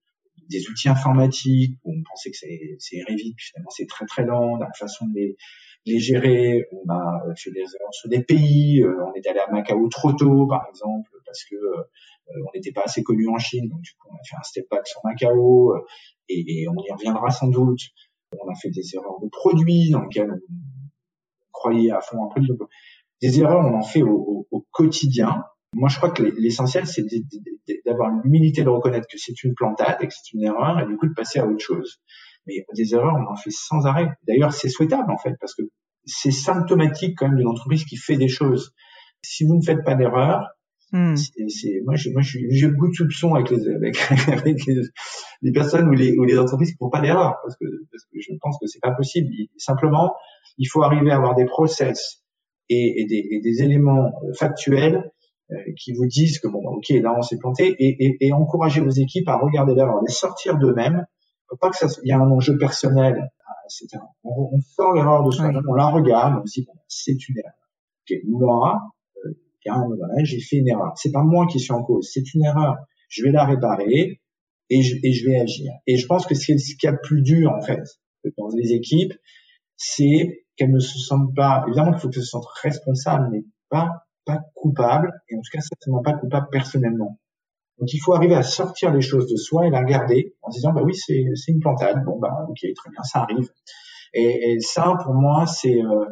des outils informatiques où on pensait que c'est irait vite, puis finalement c'est très très lent, la façon de les, les gérer. On a fait des erreurs sur des pays, euh, on est allé à Macao trop tôt par exemple parce que euh, on n'était pas assez connu en Chine, donc du coup on a fait un step back sur Macao et, on y reviendra sans doute. On a fait des erreurs de produits dans lesquels on croyait à fond un produit. Des erreurs, on en fait au, quotidien. Moi, je crois que l'essentiel, c'est d'avoir l'humilité de reconnaître que c'est une plantade et que c'est une erreur, et du coup de passer à autre chose. Mais des erreurs, on en fait sans arrêt. D'ailleurs, c'est souhaitable en fait, parce que c'est symptomatique quand même d'une entreprise qui fait des choses. Si vous ne faites pas d'erreur, Hmm. C'est, moi, je, moi, j'ai beaucoup de soupçons avec les, avec, avec les, personnes ou les, ou les entreprises qui font pas d'erreur, parce que, parce que je pense que c'est pas possible. simplement, il faut arriver à avoir des process et, et, des, et des, éléments factuels euh, qui vous disent que bon, ok, là, on s'est planté, et, et, encourager vos équipes à regarder l'erreur, les sortir d'eux-mêmes. Faut pas que ça, il y a un enjeu personnel, etc. On, on sort l'erreur de soi-même, on la regarde, on se dit bon, c'est une erreur. Okay, moi, voilà, j'ai fait une erreur. C'est pas moi qui suis en cause, c'est une erreur. Je vais la réparer et je, vais agir. Et je pense que ce qui est a plus dur en fait dans les équipes, c'est qu'elles ne se sentent pas. Évidemment qu'il faut qu'elles se sentent responsables, mais pas pas coupables et en tout cas certainement pas coupables personnellement. Donc il faut arriver à sortir les choses de soi et la regarder en disant bah oui c'est c'est une plantade bon bah ok très bien ça arrive et, et ça pour moi c'est euh,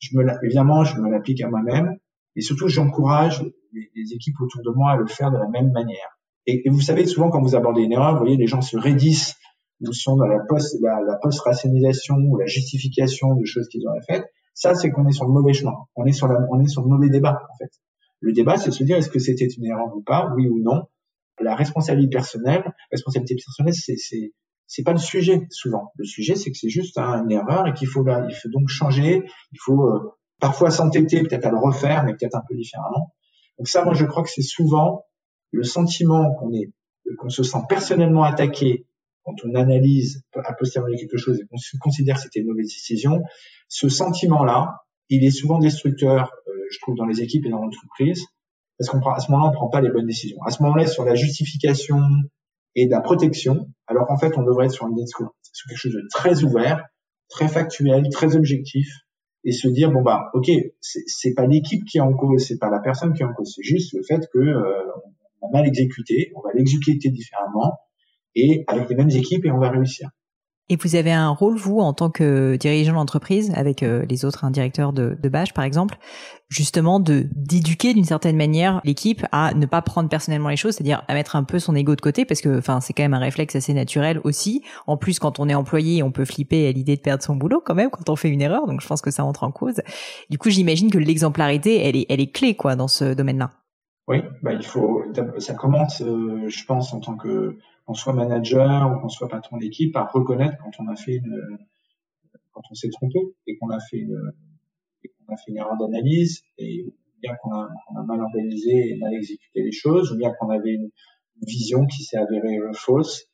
je me évidemment je me l'applique à moi-même et surtout, j'encourage les, équipes autour de moi à le faire de la même manière. Et, vous savez, souvent, quand vous abordez une erreur, vous voyez, les gens se raidissent ou sont dans la post, la, la post-rationalisation ou la justification de choses qu'ils auraient faites. Ça, c'est qu'on est sur le mauvais chemin. On est sur le mauvais débat, en fait. Le débat, c'est se dire, est-ce que c'était une erreur ou pas, oui ou non. la responsabilité personnelle, responsabilité personnelle, c'est c'est c'est pas le sujet souvent. Le sujet, c'est que c'est juste une erreur et qu'il faut il faut donc changer. Il faut euh, parfois s'entêter peut-être à le refaire, mais peut-être un peu différemment. Donc ça, moi, je crois que c'est souvent le sentiment qu'on est qu'on se sent personnellement attaqué quand on analyse à posteriori quelque chose et qu'on considère que c'était une mauvaise décision, ce sentiment-là, il est souvent destructeur, euh, je trouve, dans les équipes et dans l'entreprise, parce qu'à ce moment-là, on ne prend pas les bonnes décisions. À ce moment-là, sur la justification et la protection, alors qu'en fait, on devrait être sur un discours, sur quelque chose de très ouvert, très factuel, très objectif, et se dire bon bah ok, c'est pas l'équipe qui est en cause, c'est pas la personne qui est en cause, c'est juste le fait que euh, on a mal exécuté, on va l'exécuter différemment et avec les mêmes équipes et on va réussir. Et vous avez un rôle, vous, en tant que dirigeant d'entreprise, avec euh, les autres directeurs de, de Bash, par exemple, justement de d'éduquer d'une certaine manière l'équipe à ne pas prendre personnellement les choses, c'est-à-dire à mettre un peu son ego de côté, parce que, enfin, c'est quand même un réflexe assez naturel aussi. En plus, quand on est employé, on peut flipper à l'idée de perdre son boulot quand même quand on fait une erreur. Donc, je pense que ça entre en cause. Du coup, j'imagine que l'exemplarité, elle est, elle est clé, quoi, dans ce domaine-là. Oui, bah il faut. Ça commence, euh, je pense, en tant que qu'on soit manager ou qu'on soit patron d'équipe, à reconnaître quand on a fait une, quand on s'est trompé et qu'on a fait une, qu'on a fait une erreur d'analyse et bien qu'on a, mal organisé et mal exécuté les choses, ou bien qu'on avait une vision qui s'est avérée euh, fausse.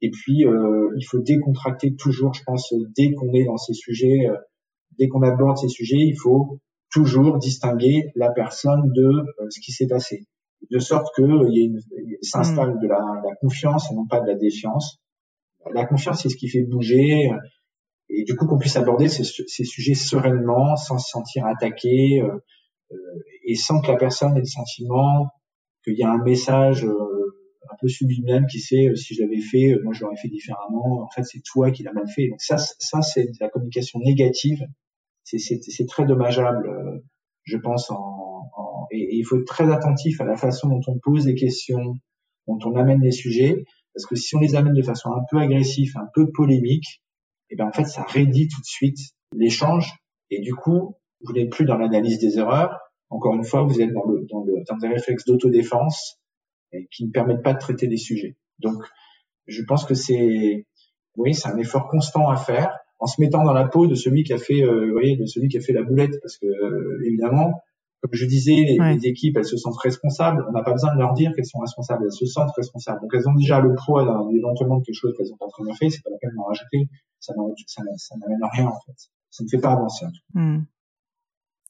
Et puis, euh, il faut décontracter toujours, je pense, dès qu'on est dans ces sujets, euh, dès qu'on aborde ces sujets, il faut toujours distinguer la personne de ce qui s'est passé de sorte que euh, il s'installe mm. de la, la, confiance et non pas de la défiance. La confiance, c'est ce qui fait bouger, euh, et du coup qu'on puisse aborder ces, ces, sujets sereinement, sans se sentir attaqué, euh, euh, et sans que la personne ait le sentiment qu'il y a un message un peu subliminal qui sait si je l'avais fait, moi je l'aurais fait différemment. En fait, c'est toi qui l'as mal fait. Donc ça, ça c'est la communication négative. C'est très dommageable, je pense, en, et, il faut être très attentif à la façon dont on pose les questions, dont on amène les sujets, parce que si on les amène de façon un peu agressive, un peu polémique, et eh ben en fait ça rédit tout de suite l'échange et du coup vous n'êtes plus dans l'analyse des erreurs. Encore une fois, vous êtes dans le dans, le, dans des réflexes d'autodéfense qui ne permettent pas de traiter des sujets. Donc je pense que c'est oui c'est un effort constant à faire en se mettant dans la peau de celui qui a fait euh, vous voyez de celui qui a fait la boulette parce que euh, évidemment comme je disais, les, équipes, elles se sentent responsables. On n'a pas besoin de leur dire qu'elles sont responsables. Elles se sentent responsables. Donc, elles ont déjà le poids éventuellement de quelque chose qu'elles ont pas très bien fait. C'est pas la peine d'en rajouter. Ça n'amène rien, en fait. Ça ne fait pas avancer. Hmm.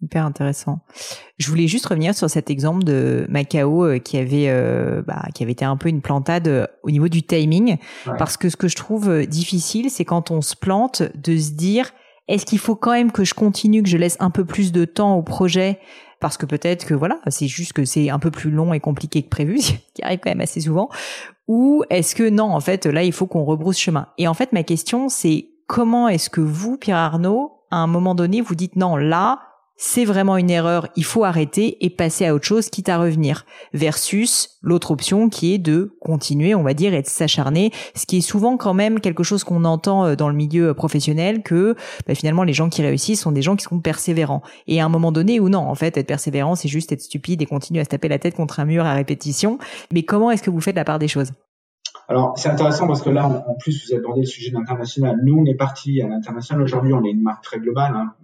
Hyper intéressant. Je voulais juste revenir sur cet exemple de Macao euh, qui avait euh, bah, qui avait été un peu une plantade euh, au niveau du timing, parce que ce que je trouve difficile, c'est quand on se plante de se dire est-ce qu'il faut quand même que je continue, que je laisse un peu plus de temps au projet? Parce que peut-être que voilà, c'est juste que c'est un peu plus long et compliqué que prévu, qui arrive quand même assez souvent. Ou est-ce que non, en fait, là, il faut qu'on rebrousse chemin? Et en fait, ma question, c'est comment est-ce que vous, Pierre Arnaud, à un moment donné, vous dites non, là, c'est vraiment une erreur, il faut arrêter et passer à autre chose, quitte à revenir, versus l'autre option qui est de continuer, on va dire, et de s'acharner, ce qui est souvent quand même quelque chose qu'on entend euh, dans le milieu euh, professionnel, que bah, finalement les gens qui réussissent sont des gens qui sont persévérants. Et à un moment donné, ou non, en fait, être persévérant, c'est juste être stupide et continuer à se taper la tête contre un mur à répétition. Mais comment est-ce que vous faites la part des choses? Alors, c'est intéressant parce que là, en plus, vous abordez le sujet de l'international. Nous, on est parti à l'international. Aujourd'hui, on est une marque très globale. Hein.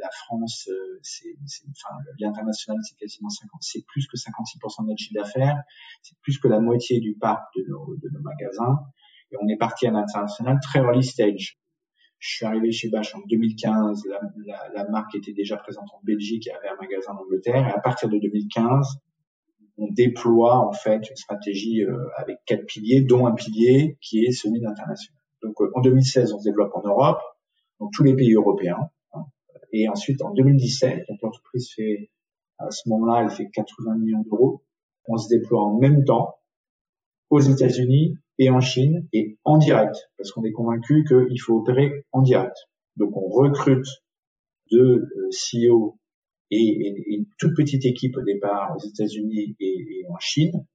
La France, euh, c'est, enfin, l'international, c'est quasiment 50, c'est plus que 56% de notre chiffre d'affaires. C'est plus que la moitié du parc de nos, de nos magasins. Et on est parti à l'international très early stage. Je suis arrivé chez Bache en 2015. La, la, la, marque était déjà présente en Belgique et avait un magasin en Angleterre. Et à partir de 2015, on déploie en fait une stratégie euh, avec quatre piliers, dont un pilier qui est celui d'international. Donc euh, en 2016, on se développe en Europe, dans tous les pays européens. Et ensuite, en 2017, l'entreprise fait, à ce moment-là, elle fait 80 millions d'euros. On se déploie en même temps aux États-Unis et en Chine et en direct, parce qu'on est convaincu qu'il faut opérer en direct. Donc on recrute deux euh, CEO et, une toute petite équipe au départ aux États-Unis et, en Chine,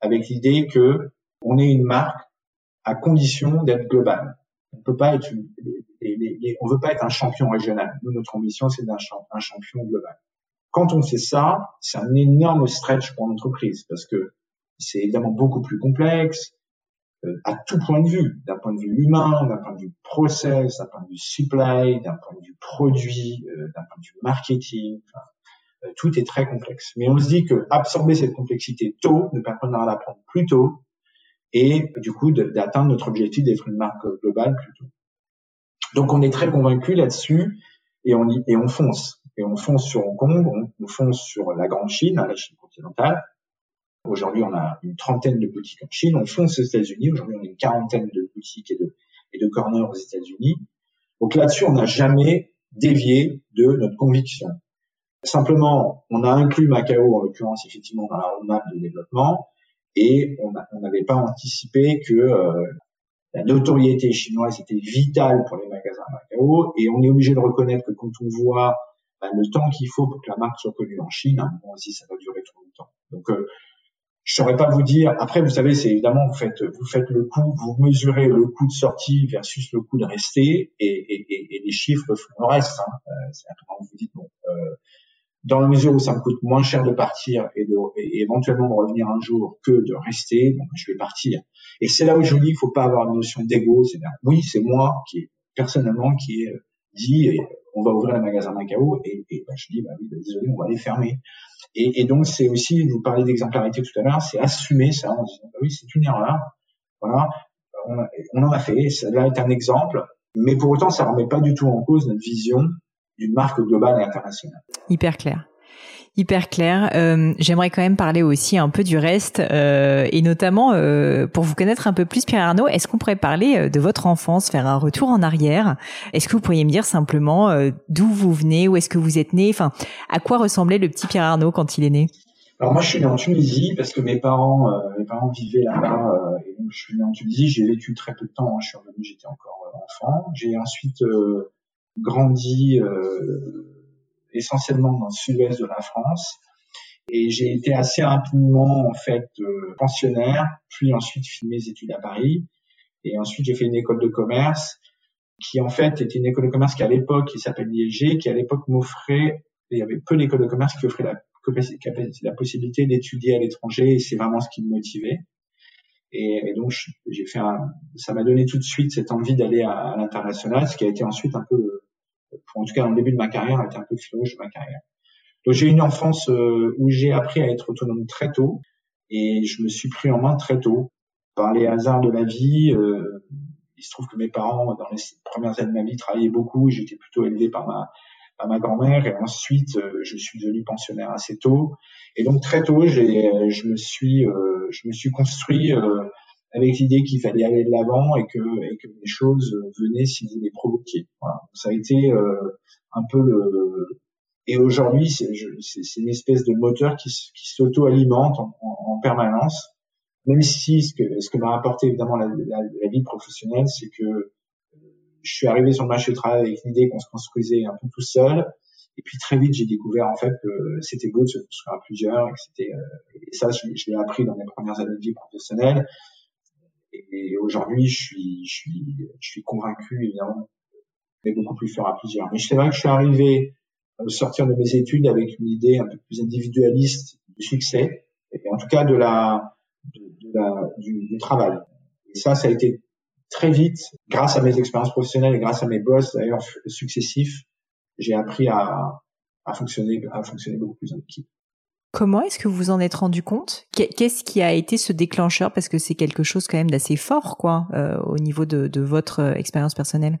avec l'idée que on est une marque à condition d'être globale. On peut pas être, on veut pas être un champion régional. Nous, notre ambition, c'est d'être un champion global. Quand on fait ça, c'est un énorme stretch pour l'entreprise parce que c'est évidemment beaucoup plus complexe euh, à tout point de vue, d'un point de vue humain, d'un point de vue process, d'un point de vue supply, d'un point de vue produit, euh, d'un point de vue marketing. Euh, tout est très complexe. Mais on se dit que absorber cette complexité tôt, ne permettra d'apprendre plus tôt, et du coup d'atteindre notre objectif d'être une marque globale plus tôt. Donc on est très convaincu là-dessus et on y, et on fonce. Et on fonce sur Hong Kong, on, fonce sur la grande Chine, la Chine continentale. Aujourd'hui, on a une trentaine de boutiques en Chine. On fonce aux États-Unis. Aujourd'hui, on a une quarantaine de boutiques et de, et de corners aux États-Unis. Donc là-dessus, on n'a jamais dévié de notre conviction. Simplement, on a inclus Macao, en l'occurrence, effectivement, dans la roadmap de développement, et on n'avait pas anticipé que euh, la notoriété chinoise était vitale pour les magasins Macao, et on est obligé de reconnaître que quand on voit bah, le temps qu'il faut pour que la marque soit connue en Chine, à un moment aussi, ça va durer trop longtemps. Donc, euh, je saurais pas vous dire. Après, vous savez, c'est évidemment vous faites vous faites le coût, vous mesurez le coût de sortie versus le coût de rester, et, et, et les chiffres font le reste. Hein. Euh, c'est vous dites bon, euh, dans la mesure où ça me coûte moins cher de partir et, de, et éventuellement de revenir un jour que de rester, bon, je vais partir. Et c'est là où je dis qu'il faut pas avoir une notion d'ego. C'est oui, c'est moi qui personnellement qui ai dit on va ouvrir un magasin Macao et, et bah, je dis bah oui, bah, désolé, on va les fermer. Et, et donc c'est aussi, vous parlez d'exemplarité tout à l'heure, c'est assumer ça en disant bah oui, c'est une erreur. Voilà, on, en a fait. Ça là est un exemple, mais pour autant ça remet pas du tout en cause notre vision d'une marque globale et internationale. Hyper clair hyper clair. Euh, J'aimerais quand même parler aussi un peu du reste euh, et notamment euh, pour vous connaître un peu plus, Pierre Arnaud. Est-ce qu'on pourrait parler de votre enfance, faire un retour en arrière? Est-ce que vous pourriez me dire simplement d'où vous venez, où est-ce que vous êtes né, enfin à quoi ressemblait le petit Pierre Arnaud quand il est né? Alors moi je suis né en Tunisie parce que mes parents mes parents vivaient là-bas et donc je suis né en Tunisie. J'ai vécu très peu de temps. Hein. Je suis revenu, j'étais encore enfant. J'ai ensuite grandi euh, essentiellement dans le sud-ouest de la France. Et j'ai été assez rapidement en fait euh, pensionnaire, puis ensuite fait mes études à Paris. Et ensuite j'ai fait une école de commerce qui en fait était une école de commerce qui à l'époque qui s'appelle l'IEG, qui à l'époque m'offrait, il y avait peu d'écoles de commerce qui offraient la, possibilité d'étudier à l'étranger et c'est vraiment ce qui me motivait. Et, donc j'ai fait un, ça m'a donné tout de suite cette envie d'aller à l'international, ce qui a été ensuite un peu en tout cas dans le début de ma carrière, a été un peu rouge de ma carrière. Donc j'ai une enfance euh, où j'ai appris à être autonome très tôt et je me suis pris en main très tôt par les hasards de la vie. Euh, il se trouve que mes parents, dans les premières années de ma vie, travaillaient beaucoup. J'étais plutôt élevé par ma grand-mère et ensuite euh, je suis devenu pensionnaire assez tôt. Et donc très tôt, je me suis je me suis construit avec l'idée qu'il fallait aller de l'avant et que, et que les choses venaient si vous les provoquiez. Voilà. Ça a été euh, un peu le... Et aujourd'hui, c'est une espèce de moteur qui, s'auto-alimente en, en, en, permanence, même si ce que, ce que m'a apporté évidemment la, la, la vie professionnelle, c'est que euh, je suis arrivé sur le marché du travail avec l'idée qu'on se construisait un peu tout seul. Et puis très vite, j'ai découvert en fait que c'était beau de se construire à plusieurs et que c'était euh, et ça, je l'ai appris dans mes premières années de vie professionnelle. Et aujourd'hui, je suis, je suis, je suis convaincu, évidemment, mais beaucoup plus faire à plusieurs. Mais c'est vrai que je suis arrivé au sortir de mes études avec une idée un peu plus individualiste du succès, et en tout cas de la, de, la du, du, travail. Et ça, ça a été très vite, grâce à mes expériences professionnelles et grâce à mes boss d'ailleurs successifs, j'ai appris à, à fonctionner, à fonctionner beaucoup plus en équipe. Comment est-ce que vous en êtes rendu compte? Qu'est-ce qui a été ce déclencheur? Parce que c'est quelque chose quand même d'assez fort, quoi, euh, au niveau de, votre euh, expérience personnelle.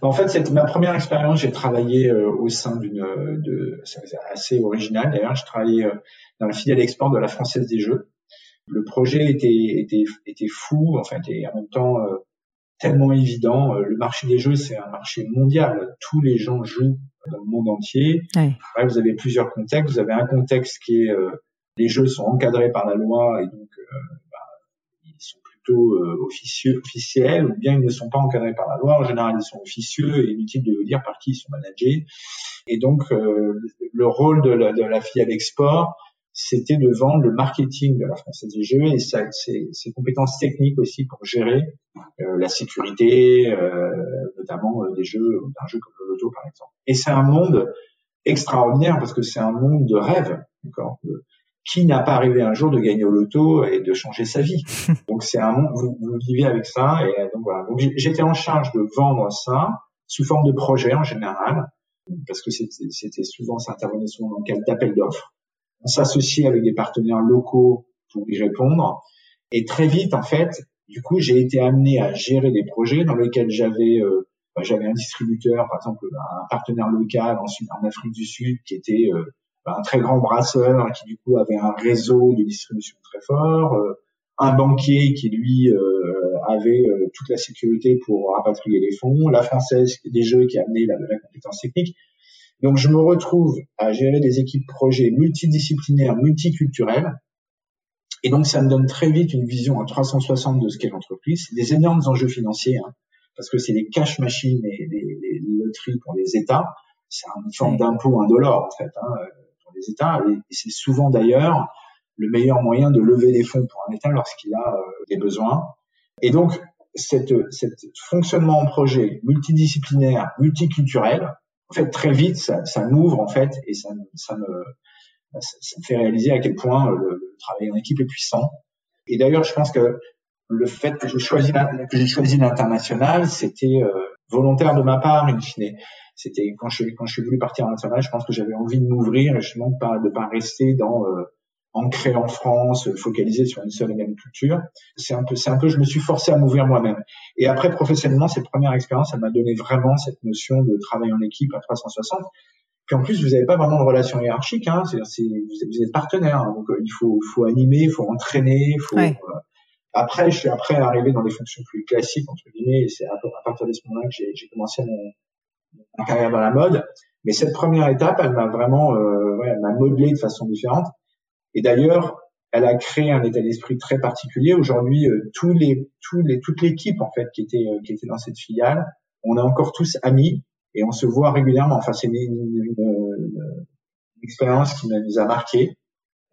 En fait, c'est ma première expérience. J'ai travaillé euh, au sein d'une, de, assez original d'ailleurs. Je travaillais euh, dans la filiale export de la Française des Jeux. Le projet était était était fou, enfin, et en même temps tellement évident. Le marché des jeux, c'est un marché mondial. Tous les gens jouent dans le monde entier. vous avez plusieurs contextes. Vous avez un contexte qui est euh, les jeux sont encadrés par la loi et donc euh, bah, ils sont plutôt euh, officieux, officiels ou bien ils ne sont pas encadrés par la loi. En général, ils sont officieux et inutile de vous dire par qui ils sont managés. Et donc le rôle de la, de la filiale export, c'était de vendre le marketing de la Française des Jeux et ses, compétences techniques aussi pour gérer euh, la sécurité, euh, notamment euh, des jeux, d'un jeu comme le loto par exemple. Et c'est un monde extraordinaire parce que c'est un monde de rêve. D'accord qui n'a pas arrivé un jour de gagner au loto et de changer sa vie Donc c'est un monde, vous, vous, vivez avec ça. Et donc voilà. Donc j'étais en charge de vendre ça sous forme de projet en général, parce que c'était souvent, ça intervenait souvent dans le cadre d'appel d'offres. On s'associe avec des partenaires locaux pour y répondre. Et très vite, en fait, du coup, j'ai été amené à gérer des projets dans lesquels j'avais euh, bah, j'avais un distributeur, par exemple un partenaire local en, en Afrique du Sud qui était euh, bah, un très grand brasseur qui du coup avait un réseau de distribution très fort, euh, un banquier qui lui avait toute la sécurité pour rapatrier les fonds, la française des jeux qui amenait la, la compétence technique. Donc je me retrouve à gérer des équipes projets multidisciplinaires, multiculturelles, et donc, ça me donne très vite une vision à 360 de ce qu'est l'entreprise. Des énormes enjeux financiers, hein, parce que c'est des cash machines et des, loteries pour les États. C'est une forme d'impôt indolore, en fait, hein, pour les États. Et, c'est souvent d'ailleurs le meilleur moyen de lever des fonds pour un État lorsqu'il a euh, des besoins. Et donc, cette, cette fonctionnement en projet multidisciplinaire, multiculturel, en fait, très vite, ça, ça m'ouvre, en fait, et ça, ça me ça, me fait réaliser à quel point euh, le, travail en équipe est puissant. Et d'ailleurs, je pense que le fait que j'ai choisi l'international, c'était euh, volontaire de ma part, in fine. C'était quand je quand je suis voulu partir en international, je pense que j'avais envie de m'ouvrir et justement de pas de pas rester dans euh, ancré en France, focalisé sur une seule et même culture. C'est un peu c'est un peu je me suis forcé à m'ouvrir moi-même. Et après professionnellement, cette première expérience, elle m'a donné vraiment cette notion de travail en équipe à 360 en plus, vous n'avez pas vraiment de relation hiérarchique. Hein, c'est, vous êtes partenaire, hein. donc euh, il faut, faut animer, il faut entraîner. Faut, euh, après, je suis après arrivé dans des fonctions plus classiques entre guillemets. Et c'est à, partir de ce moment-là que j'ai, commencé mon, ma carrière dans la mode. Mais cette première étape, elle m'a vraiment, euh, ouais, elle m'a modelé de façon différente. Et d'ailleurs, elle a créé un état d'esprit très particulier. Aujourd'hui, euh, tous les, tous les, toute l'équipe en fait qui était, qui était dans cette filiale, on est encore tous amis et on se voit régulièrement. Enfin, c'est une, une, une, expérience qui nous a marqué.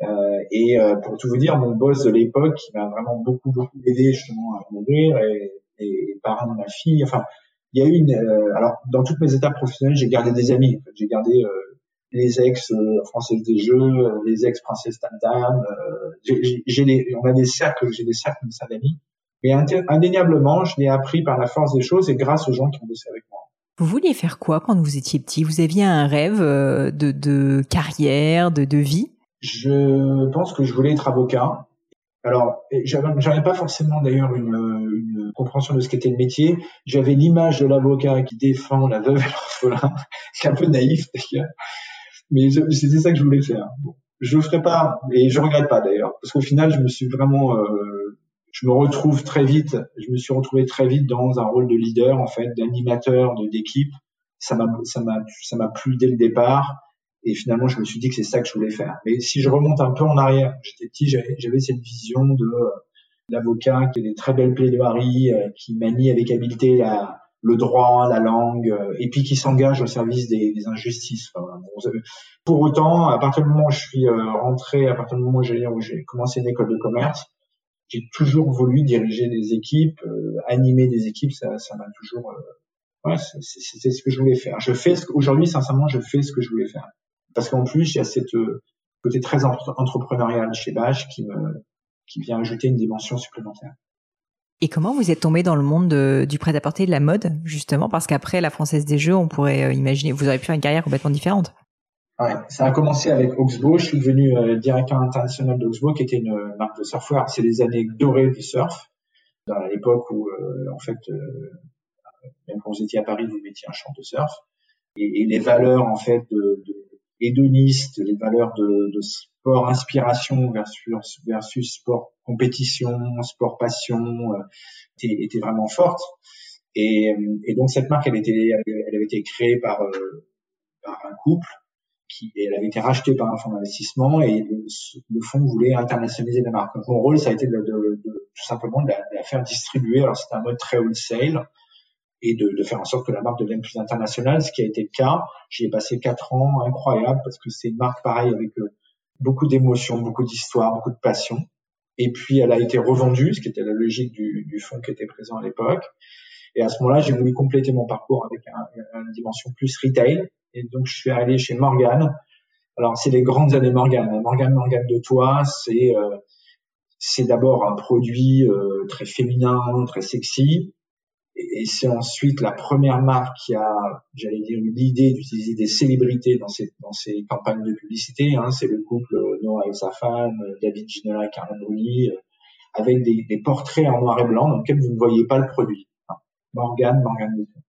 Euh, et euh, pour tout vous dire, mon boss de l'époque, qui m'a vraiment beaucoup beaucoup aidé justement à mourir et, et parents de ma fille. Enfin, il y a eu une. Euh, alors, dans toutes mes étapes professionnelles, j'ai gardé des amis. J'ai gardé euh, les ex françaises des jeux, les ex princesses Tam Tam. j'ai des, on a des cercles, j'ai des cercles comme ça d'amis. Mais indéniablement, je l'ai appris par la force des choses et grâce aux gens qui ont bossé avec moi. Vous vouliez faire quoi quand vous étiez petit? Vous aviez un rêve euh, de, de carrière, de, de vie? Je pense que je voulais être avocat. Alors, j'avais pas forcément d'ailleurs une, une, compréhension de ce qu'était le métier. J'avais l'image de l'avocat qui défend la veuve et l'orphelin. C'est un peu naïf d'ailleurs, mais c'était ça que je voulais faire. Je le ferai pas, et je regrette pas d'ailleurs, parce qu'au final, je me suis vraiment euh, je me retrouve très vite, je me suis retrouvé très vite dans un rôle de leader, en fait, d'animateur, d'équipe. Ça m'a, ça m'a, ça m'a plu dès le départ. Et finalement, je me suis dit que c'est ça que je voulais faire. Mais si je remonte un peu en arrière, j'étais petit, j'avais cette vision de euh, l'avocat qui a des très belles plaidoiries, euh, qui manie avec habileté la, le droit, la langue, euh, et puis qui s'engage au service des, des injustices. pour autant, à partir du moment où je suis rentré, à partir du moment où j'ai commencé une école de commerce, j'ai toujours voulu diriger des équipes, euh, animer des équipes, ça, ça m'a toujours, euh, ouais, c'était ce que je voulais faire. Je fais ce aujourd'hui, sincèrement, je fais ce que je voulais faire. Parce qu'en plus, il y a cette euh, côté très entrepreneurial chez Bash qui me, qui vient ajouter une dimension supplémentaire. Et comment vous êtes tombé dans le monde du prêt-à-porter de la mode, justement? Parce qu'après la Française des Jeux, on pourrait imaginer, vous auriez pu faire une carrière complètement différente. Ça a commencé avec Oxbow. Je suis devenu euh, directeur international d'Oxbow, qui était une marque de surfwear. C'est les années dorées du surf, à l'époque où, euh, en fait, euh, même quand vous étiez à Paris, vous mettiez un champ de surf. Et, et les valeurs, en fait, de hédonistes, les valeurs de, de, inspiration versus, versus sport compétition, sport passion, étaient, étaient vraiment fortes. Et, et, donc cette marque, elle, était, elle avait été créée par, par un couple qui elle avait été rachetée par un fonds d'investissement et le, fonds voulait internationaliser la marque. Donc mon rôle, ça a été de, tout simplement de la, faire distribuer. Alors c'était un mode très wholesale et de, faire en sorte que la marque devienne plus internationale, ce qui a été le cas. J'y ai passé quatre ans incroyable parce que c'est une marque pareille avec euh, beaucoup d'émotions, beaucoup d'histoire, beaucoup de passion. Et puis elle a été revendue, ce qui était la logique du, du fonds qui était présent à l'époque. Et à ce moment-là, j'ai voulu compléter mon parcours avec un, une dimension plus retail et donc, je suis allé chez Morgan, Alors, c'est les grandes années Morgane. Morgane Morgane de toi, c'est euh, c'est d'abord un produit euh, très féminin, très sexy, et, c'est ensuite la première marque qui a, j'allais dire, eu l'idée d'utiliser des célébrités dans ses dans ses campagnes de publicité. Hein. C'est le couple Noah et sa femme, David Ginola et Carla Bruni, avec des, des, portraits en noir et blanc dans lesquels vous ne voyez pas le produit. Morgane, Morgane toi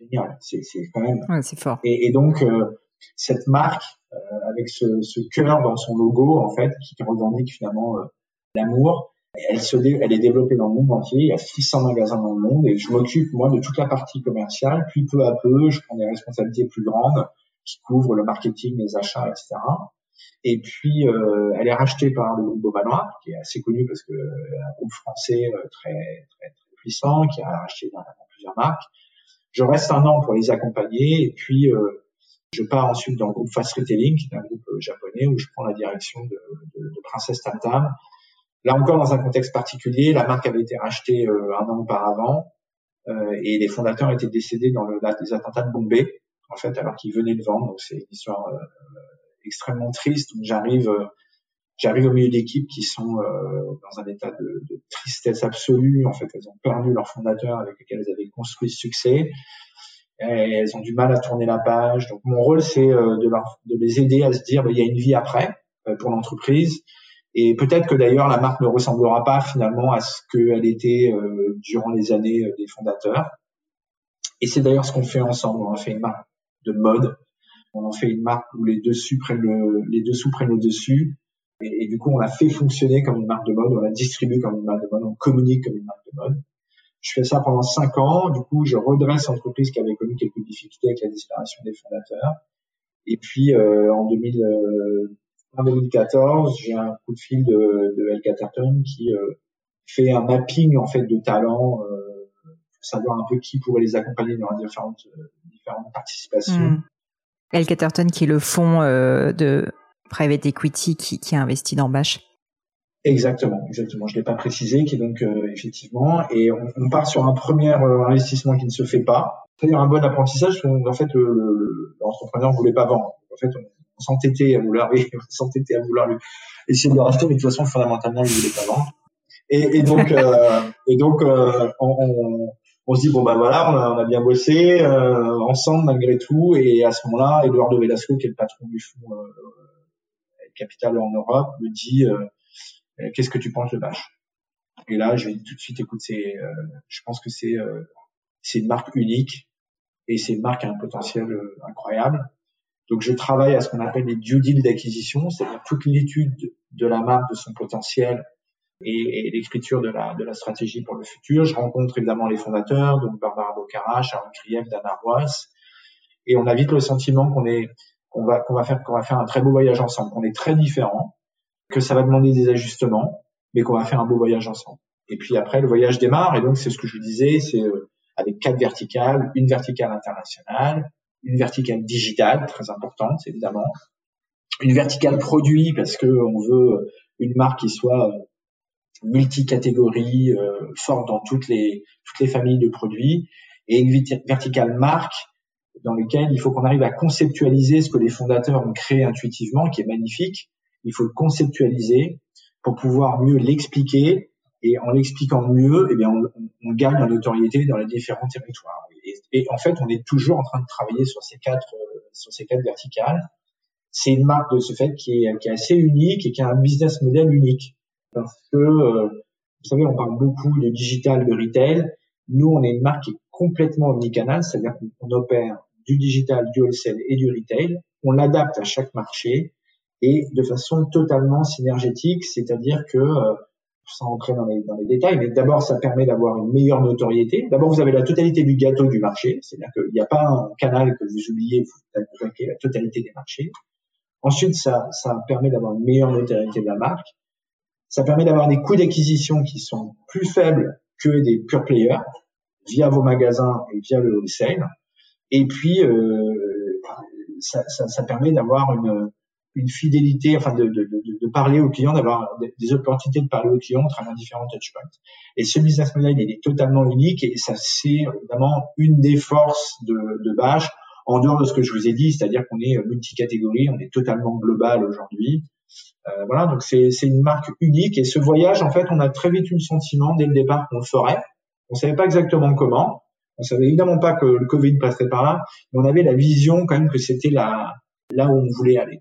génial. C'est quand même. Ouais, c'est fort. Et, et donc euh, cette marque euh, avec ce, ce cœur dans son logo en fait qui revendique finalement euh, l'amour. Elle se elle est développée dans le monde entier. Il y a 600 magasins dans le monde et je m'occupe moi de toute la partie commerciale. Puis peu à peu, je prends des responsabilités plus grandes qui couvrent le marketing, les achats, etc. Et puis, euh, elle est rachetée par le groupe Beauvanois, qui est assez connu parce que un groupe français très, très, très puissant, qui a racheté plusieurs marques. Je reste un an pour les accompagner et puis euh, je pars ensuite dans le groupe Fast Retailing, qui est un groupe euh, japonais où je prends la direction de, de, de Princesse Tam Tam. Là encore dans un contexte particulier, la marque avait été rachetée euh, un an auparavant euh, et les fondateurs étaient décédés dans le, les attentats de Bombay, en fait, alors qu'ils venaient de vendre. Donc c'est une histoire euh, extrêmement triste. J'arrive j'arrive au milieu d'équipes qui sont euh, dans un état de, de, tristesse absolue. En fait, elles ont perdu leur fondateur avec lequel elles avaient construit ce succès. Elles ont du mal à tourner la page. Donc mon rôle, c'est euh, de, de les aider à se dire, bah, il y a une vie après euh, pour l'entreprise. Et peut-être que d'ailleurs la marque ne ressemblera pas finalement à ce qu'elle était euh, durant les années des fondateurs. Et c'est d'ailleurs ce qu'on fait ensemble. On a fait une marque de mode. On en fait une marque où les dessus prennent le, les dessous prennent le dessus et, du coup, on l'a fait fonctionner comme une marque de mode, on l'a distribué comme une marque de mode, on communique comme une marque de mode. Je fais ça pendant cinq ans. Du coup, je redresse l'entreprise qui avait connu quelques difficultés avec la disparition des fondateurs. Et puis, euh, en 2000, euh, 2014, j'ai un coup de fil de, de El Caterton qui euh, fait un mapping en fait de talents euh, pour savoir un peu qui pourrait les accompagner dans les différentes, euh, différentes participations. El Caterton qui est le fonds euh, de private equity qui, qui a investi dans Bash. Exactement, exactement. Je l'ai pas précisé, qui est donc euh, effectivement, et on, on, part sur un premier euh, investissement qui ne se fait pas. C'est un bon apprentissage. En fait, l'entrepreneur ne voulait pas vendre. En fait, on, s'entêtait à vouloir, oui, s'entêtait à vouloir lui, essayer de le racheter, mais de toute façon, fondamentalement, il voulait pas vendre. Et, et donc, euh, et donc, euh, on, on, se dit bon bah voilà, on a, on a bien bossé ensemble malgré tout. Et à ce moment-là, Eduardo Velasco, qui est le patron du fonds capital en Europe, me dit euh, euh, qu'est-ce que tu penses de Bash? Et là, je vais tout de suite écoute, c'est, euh, je pense que c'est c'est une marque unique et c'est une marque à un potentiel incroyable. Donc je travaille à ce qu'on appelle les due deals d'acquisition, c'est-à-dire toute l'étude de la marque, de son potentiel et, et l'écriture de la, de la stratégie pour le futur. Je rencontre évidemment les fondateurs, donc Barbara Bocara, Sharon Krief, Dana Roas, et on a vite le sentiment qu'on est qu'on va qu'on va faire qu'on va faire un très beau voyage ensemble, qu'on est très différents, que ça va demander des ajustements, mais qu'on va faire un beau voyage ensemble. Et puis après le voyage démarre et donc c'est ce que je vous disais, c'est euh, avec quatre verticales, une verticale internationale, une verticale digitale très importante évidemment, une verticale produit parce que on veut une marque qui soit euh, multicatégorie, euh, forte dans toutes les toutes les familles de produits et une verticale marque dans lequel il faut qu'on arrive à conceptualiser ce que les fondateurs ont créé intuitivement, qui est magnifique. Il faut le conceptualiser pour pouvoir mieux l'expliquer et en l'expliquant mieux, eh bien, on, on, gagne en notoriété dans les différents territoires. Et, en fait, on est toujours en train de travailler sur ces quatre, euh, sur ces quatre verticales. C'est une marque de ce fait qui est, qui est assez unique et qui a un business model unique. Parce que, euh, vous savez, on parle beaucoup de digital, de retail. Nous, on est une marque qui est complètement omnicanal, c'est-à-dire qu'on opère du digital, du wholesale et du retail. On l'adapte à chaque marché et de façon totalement synergétique, c'est-à-dire que euh, sans entrer dans les, détails, mais d'abord ça permet d'avoir une meilleure notoriété. D'abord vous avez la totalité du gâteau du marché, c'est-à-dire qu'il n'y a pas un canal que vous oubliez, vous attaquez la totalité des marchés. Ensuite ça, ça permet d'avoir une meilleure notoriété de la marque. Ça permet d'avoir des coûts d'acquisition qui sont plus faibles que des pure players via vos magasins et via le wholesale. Et puis, euh, ça, ça, ça, permet d'avoir une, une fidélité, enfin de, de parler aux clients, d'avoir des opportunités de parler aux clients à travers différents touchpoints. Et ce business model, il est totalement unique et ça c'est évidemment une des forces de, de Bash, en dehors de ce que je vous ai dit, c'est-à-dire qu'on est multicatégorie, on est totalement global aujourd'hui. Euh, voilà, donc c'est une marque unique et ce voyage, en fait, on a très vite eu le sentiment dès le départ qu'on le ferait. On savait pas exactement comment. On savait évidemment pas que le Covid passerait par là, mais on avait la vision quand même que c'était là, là où on voulait aller.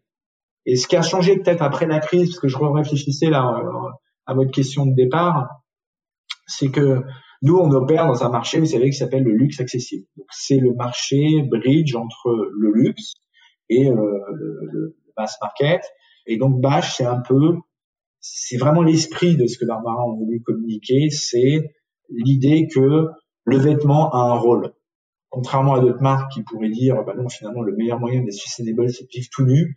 Et ce qui a changé peut-être après la crise, parce que je réfléchissais là euh, à votre question de départ, c'est que nous, on opère dans un marché, vous savez, qui s'appelle le luxe accessible. C'est le marché bridge entre le luxe et euh, le, le, mass market. Et donc, Bash, c'est un peu, c'est vraiment l'esprit de ce que Barbara a voulu communiquer, c'est l'idée que le vêtement a un rôle. Contrairement à d'autres marques qui pourraient dire, bah non, finalement, le meilleur moyen d'être sustainable, c'est de vivre tout nu.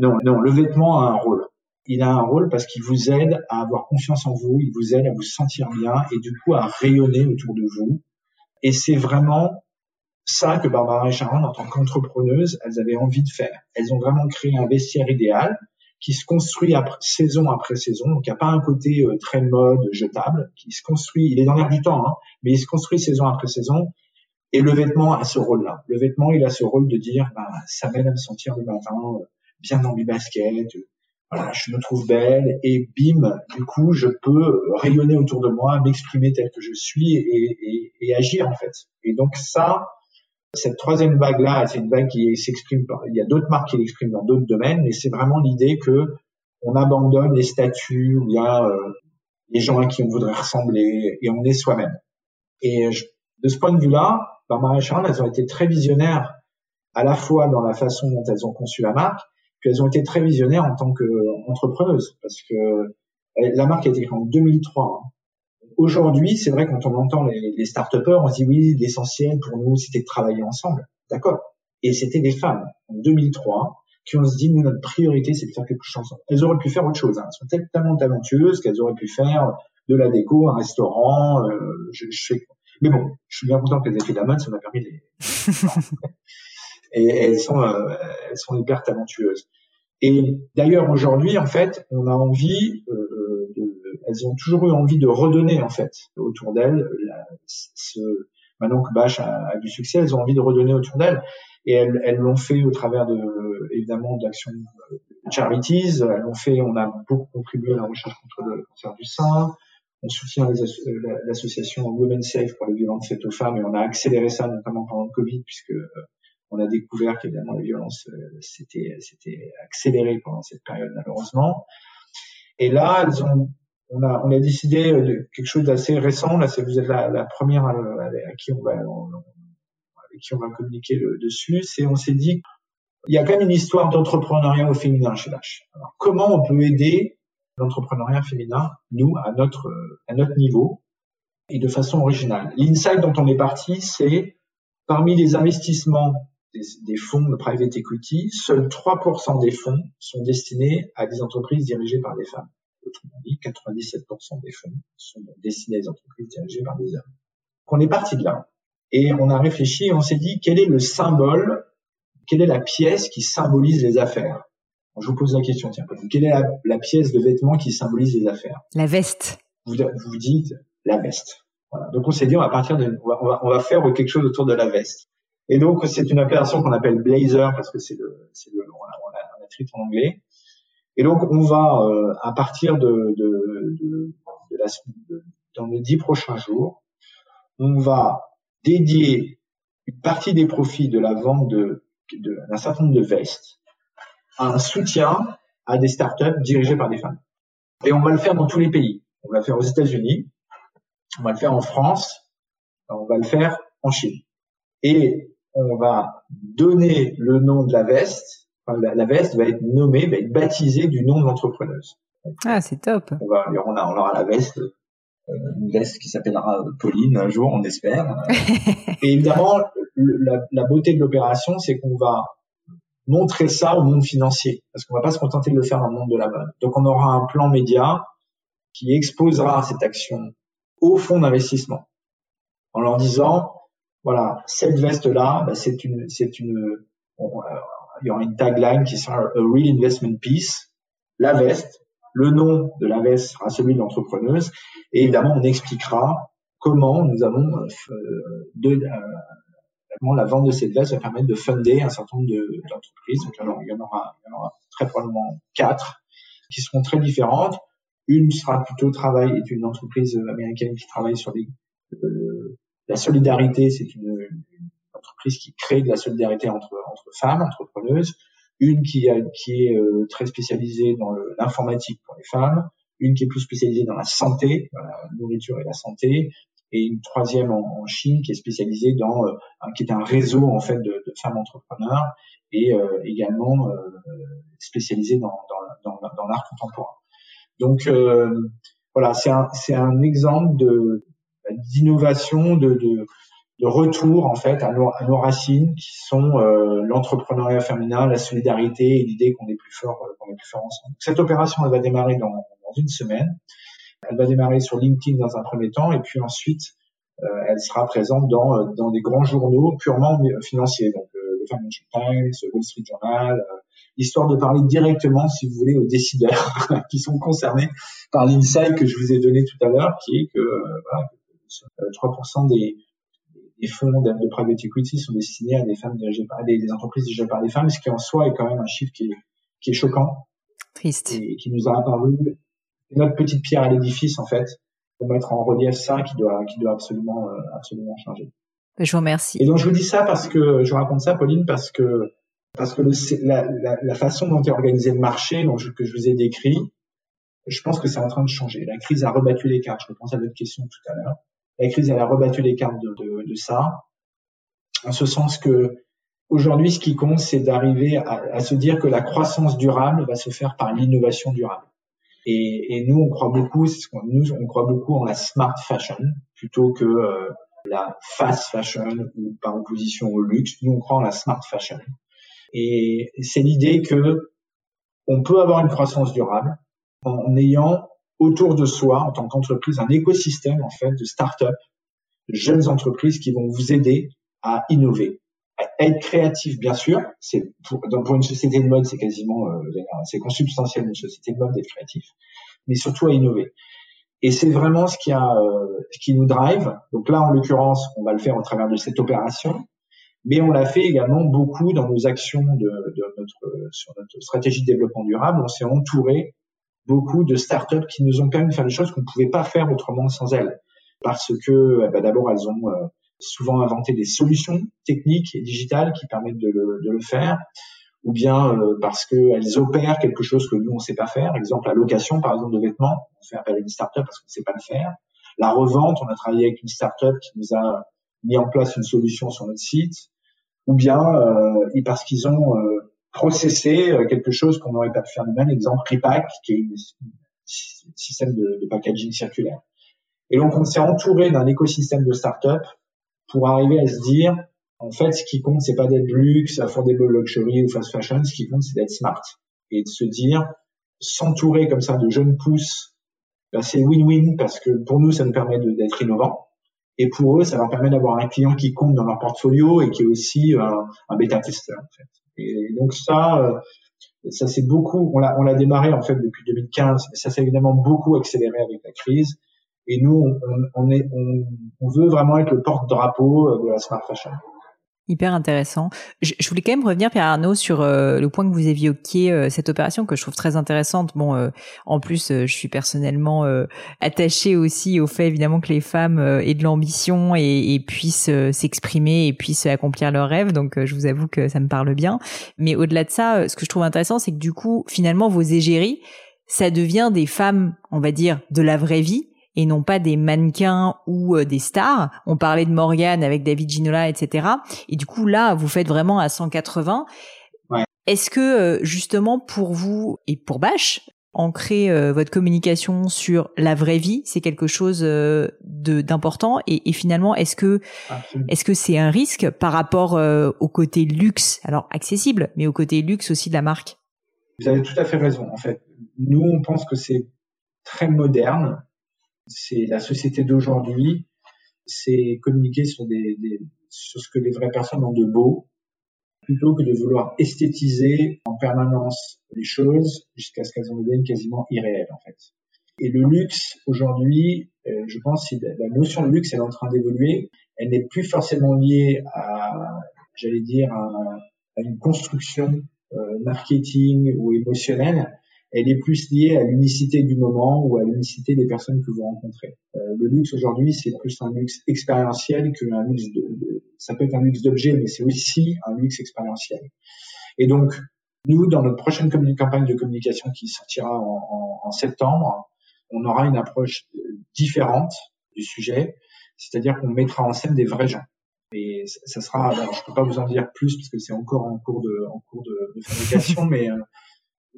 Non, non, le vêtement a un rôle. Il a un rôle parce qu'il vous aide à avoir confiance en vous, il vous aide à vous sentir bien et du coup à rayonner autour de vous. Et c'est vraiment ça que Barbara et Sharon, en tant qu'entrepreneuses, elles avaient envie de faire. Elles ont vraiment créé un vestiaire idéal qui se construit saison après saison. Donc, il n'y a pas un côté euh, très mode, jetable, qui se construit, il est dans l'air du temps, hein, mais il se construit saison après saison. Et le vêtement a ce rôle-là. Le vêtement, il a ce rôle de dire, bah, ça m'aide à me sentir le matin euh, bien dans mes baskets, voilà, je me trouve belle et bim, du coup, je peux rayonner autour de moi, m'exprimer tel que je suis et, et, et, agir en fait. Et donc ça, cette troisième vague-là, c'est une vague qui s'exprime. Il y a d'autres marques qui l'expriment dans d'autres domaines, mais c'est vraiment l'idée que on abandonne les statuts il y a euh, les gens à qui on voudrait ressembler et on est soi-même. Et de ce point de vue-là, Barbara et Sharon, elles ont été très visionnaires à la fois dans la façon dont elles ont conçu la marque, puis elles ont été très visionnaires en tant qu'entrepreneuses, parce que la marque a été créée en 2003. Aujourd'hui, c'est vrai quand on entend les, les start on se dit oui, l'essentiel pour nous, c'était de travailler ensemble. D'accord. Et c'était des femmes en 2003 qui ont se dit notre priorité, c'est de faire quelque chose ensemble. Elles auraient pu faire autre chose. Hein. Elles sont tellement talentueuses qu'elles auraient pu faire de la déco, un restaurant. Euh, je, je Mais bon, je suis bien content qu'elles aient fait de la mode, ça m'a permis de. et elles sont, euh, elles sont hyper talentueuses. Et d'ailleurs aujourd'hui, en fait, on a envie, euh, de, elles ont toujours eu envie de redonner en fait autour d'elles. Ce, maintenant que Bash a, a, du succès, elles ont envie de redonner autour d'elles. Et elles, l'ont fait au travers de évidemment d'actions euh, charities. Elles l'ont fait. On a beaucoup contribué à la recherche contre le cancer du sein. On soutient l'association Women Safe pour les violences faites aux femmes et on a accéléré ça notamment pendant le Covid puisque euh, on a découvert qu'évidemment les violences euh, s'étaient c'était accéléré pendant cette période malheureusement. Et là, elles ont, on a, on a décidé de quelque chose d'assez récent. Là, c'est vous êtes la, la première à, qui on va, avec qui on va communiquer le, dessus. C'est, on s'est dit, il y a quand même une histoire d'entrepreneuriat au féminin chez Lâche. Alors, comment on peut aider l'entrepreneuriat féminin, nous, à notre, à notre niveau et de façon originale? L'insight dont on est parti, c'est parmi les investissements des, fonds de private equity, seuls 3% des fonds sont destinés à des entreprises dirigées par des femmes. Autrement dit, 97% des fonds sont destinés à des entreprises dirigées par des hommes. On est parti de là et on a réfléchi et on s'est dit quel est le symbole, quelle est la pièce qui symbolise les affaires? je vous pose la question, tiens, quelle est la, pièce de vêtement qui symbolise les affaires? La veste. Vous vous dites la veste. Voilà. Donc on s'est dit on va partir de, on va, on va faire quelque chose autour de la veste. Et donc, c'est une appellation qu'on appelle blazer parce que c'est le, c'est le, on a, on a écrit en anglais. Et donc, on va, euh, à partir de, de, de, de la, dans les dix prochains jours, on va dédier une partie des profits de la vente de, d'un certain nombre de vestes à un soutien à des startups dirigées par des femmes. Et on va le faire dans tous les pays. On va le faire aux États-Unis, on va le faire en France, on va le faire en Chine. Et on va donner le nom de la veste. Enfin, la, veste va être nommée, va être baptisée du nom de l'entrepreneuse. Ah, c'est top. On, va, on, a, on aura la veste, euh, une veste qui s'appellera Pauline un jour, on espère. Et évidemment, la, la beauté de l'opération, c'est qu'on va montrer ça au monde financier, parce qu'on va pas se contenter de le faire dans le monde de la mode. Donc, on aura un plan média qui exposera cette action au fonds d'investissement, en leur disant voilà, cette veste-là, bah, c'est une, c'est une, il y aura une tagline qui sera a real investment piece. La veste, le nom de la veste sera celui de l'entrepreneuse, et évidemment, on expliquera comment nous avons euh, de, euh, la vente de cette veste va permettre de funder un certain nombre d'entreprises. Donc il y, en aura, il y en aura très probablement quatre qui seront très différentes. Une sera plutôt travail, est une entreprise américaine qui travaille sur les, euh, la solidarité. C'est une, une, entreprise qui crée de la solidarité entre, entre femmes, entrepreneuses. Une qui, a, qui est euh, très spécialisée dans l'informatique pour les femmes. Une qui est plus spécialisée dans la santé, la nourriture et la santé et une troisième en, Chine qui est spécialisée dans, euh, qui est un réseau en fait de, de femmes entrepreneurs et euh, également euh, spécialisée dans, dans, dans, dans l'art contemporain. Donc voilà, c'est un, un exemple de d'innovation, de, de, de, retour en fait à nos, à nos racines qui sont l'entrepreneuriat féminin, la solidarité et l'idée qu'on est plus fort, qu'on est plus fort ensemble. Cette opération, elle va démarrer dans, dans une semaine. Elle va démarrer sur LinkedIn dans un premier temps et puis ensuite euh, elle sera présente dans, euh, dans des grands journaux purement financiers, donc euh, le Financial Times, le Wall Street Journal, histoire de parler directement, si vous voulez, aux décideurs qui sont concernés par l'insight que je vous ai donné tout à l'heure, qui est que voilà, 3% des, des fonds de, de, private equity sont destinés à des femmes dirigées par des, des, entreprises dirigées par des femmes, ce qui en soi est quand même un chiffre qui est, qui est choquant. Triste. Et qui nous a apparu notre petite pierre à l'édifice en fait pour mettre en relief ça qui doit qui doit absolument euh, absolument changer. Je vous remercie. Et donc je vous dis ça parce que je vous raconte ça Pauline parce que parce que le, la, la, la, façon dont est organisé le marché donc, que je vous ai décrit, je pense que c'est en train de changer. La crise a rebattu les cartes. Je pense à votre question tout à l'heure. La crise elle a rebattu les cartes de, de, de ça, en ce sens que aujourd'hui ce qui compte c'est d'arriver à, à se dire que la croissance durable va se faire par l'innovation durable. Et, et, nous, on croit beaucoup, nous, on croit beaucoup en la smart fashion plutôt que euh, la fast fashion ou par opposition au luxe. Nous, on croit en la smart fashion. Et c'est l'idée que on peut avoir une croissance durable en ayant autour de soi, en tant qu'entreprise, un écosystème en fait de start-up, de jeunes entreprises qui vont vous aider à innover, être créatif, bien sûr. C'est pour, pour, une société de mode, c'est quasiment, euh, c'est consubstantiel une société de mode d'être créatif, mais surtout à innover. Et c'est vraiment ce qui a, euh, qui nous drive. Donc là, en l'occurrence, on va le faire au travers de cette opération, mais on l'a fait également beaucoup dans nos actions de, notre, sur notre stratégie de développement durable. On s'est entouré beaucoup de startups qui nous ont permis de faire des choses qu'on ne pouvait pas faire autrement sans elles, parce que, eh ben, d'abord, elles ont euh, souvent inventer des solutions techniques et digitales qui permettent de le, de le faire, ou bien euh, parce qu'elles opèrent quelque chose que nous on ne sait pas faire. Exemple la location par exemple de vêtements, on fait appel à une startup parce qu'on ne sait pas le faire. La revente, on a travaillé avec une startup qui nous a mis en place une solution sur notre site, ou bien euh, parce qu'ils ont processé euh, quelque chose qu'on n'aurait pas pu faire nous-mêmes. Exemple Repack, qui est un système de, de packaging circulaire. Et donc on s'est entouré d'un écosystème de startups pour arriver à se dire, en fait, ce qui compte, c'est pas d'être luxe, affordable luxury ou fast fashion, ce qui compte, c'est d'être smart. Et de se dire, s'entourer comme ça de jeunes pousses, bah, c'est win-win parce que pour nous, ça nous permet d'être innovant. Et pour eux, ça leur permet d'avoir un client qui compte dans leur portfolio et qui est aussi euh, un bêta testeur. En fait. Et donc ça, euh, ça c'est beaucoup. On l'a, on l'a démarré en fait depuis 2015, mais ça s'est évidemment beaucoup accéléré avec la crise. Et nous, on, est, on, veut vraiment être le porte-drapeau euh, de la smart fashion. Hyper intéressant. Je, voulais quand même revenir, Pierre Arnaud, sur euh, le point que vous évoquiez, euh, cette opération que je trouve très intéressante. Bon, en plus, je suis personnellement attachée aussi au fait, évidemment, que les femmes aient de l'ambition et, et, puissent s'exprimer et puissent accomplir leurs rêves. Donc, je vous avoue que ça me parle bien. Mais au-delà de ça, ce que je trouve intéressant, c'est que du coup, finalement, vos égéries, ça devient des femmes, on va dire, de la vraie vie, et non pas des mannequins ou euh, des stars. On parlait de Morgane avec David Ginola, etc. Et du coup, là, vous faites vraiment à 180. Ouais. Est-ce que, euh, justement, pour vous et pour Bash, ancrer euh, votre communication sur la vraie vie, c'est quelque chose de d'important? Et, et, finalement est-ce que est-ce que c'est un risque par rapport au côté luxe, alors accessible, mais au côté luxe aussi de la marque? Vous avez tout à fait raison. En fait, nous on pense que c'est très moderne c'est la société d'aujourd'hui, c'est communiquer sur, des, des, sur ce que les vraies personnes ont de beau, plutôt que de vouloir esthétiser en permanence les choses jusqu'à ce qu'elles en deviennent quasiment irréelles en fait. Et le luxe aujourd'hui, euh, je pense que la notion de luxe elle est en train d'évoluer. Elle n'est plus forcément liée à j'allais dire, à, une construction euh, marketing ou émotionnelle, elle est plus liée à l'unicité du moment ou à l'unicité des personnes que vous rencontrez. Euh, le luxe aujourd'hui, c'est plus un luxe expérientiel qu'un luxe de, de, ça peut être un luxe d'objet, mais c'est aussi un luxe expérientiel. Et donc, nous, dans notre prochaine campagne de communication qui sortira en, en, en septembre, on aura une approche euh, différente du sujet, c'est-à-dire qu'on mettra en scène des vrais gens. Et ça sera, alors je peux pas vous en dire plus parce que c'est encore en cours de, en cours de, de fabrication, mais euh,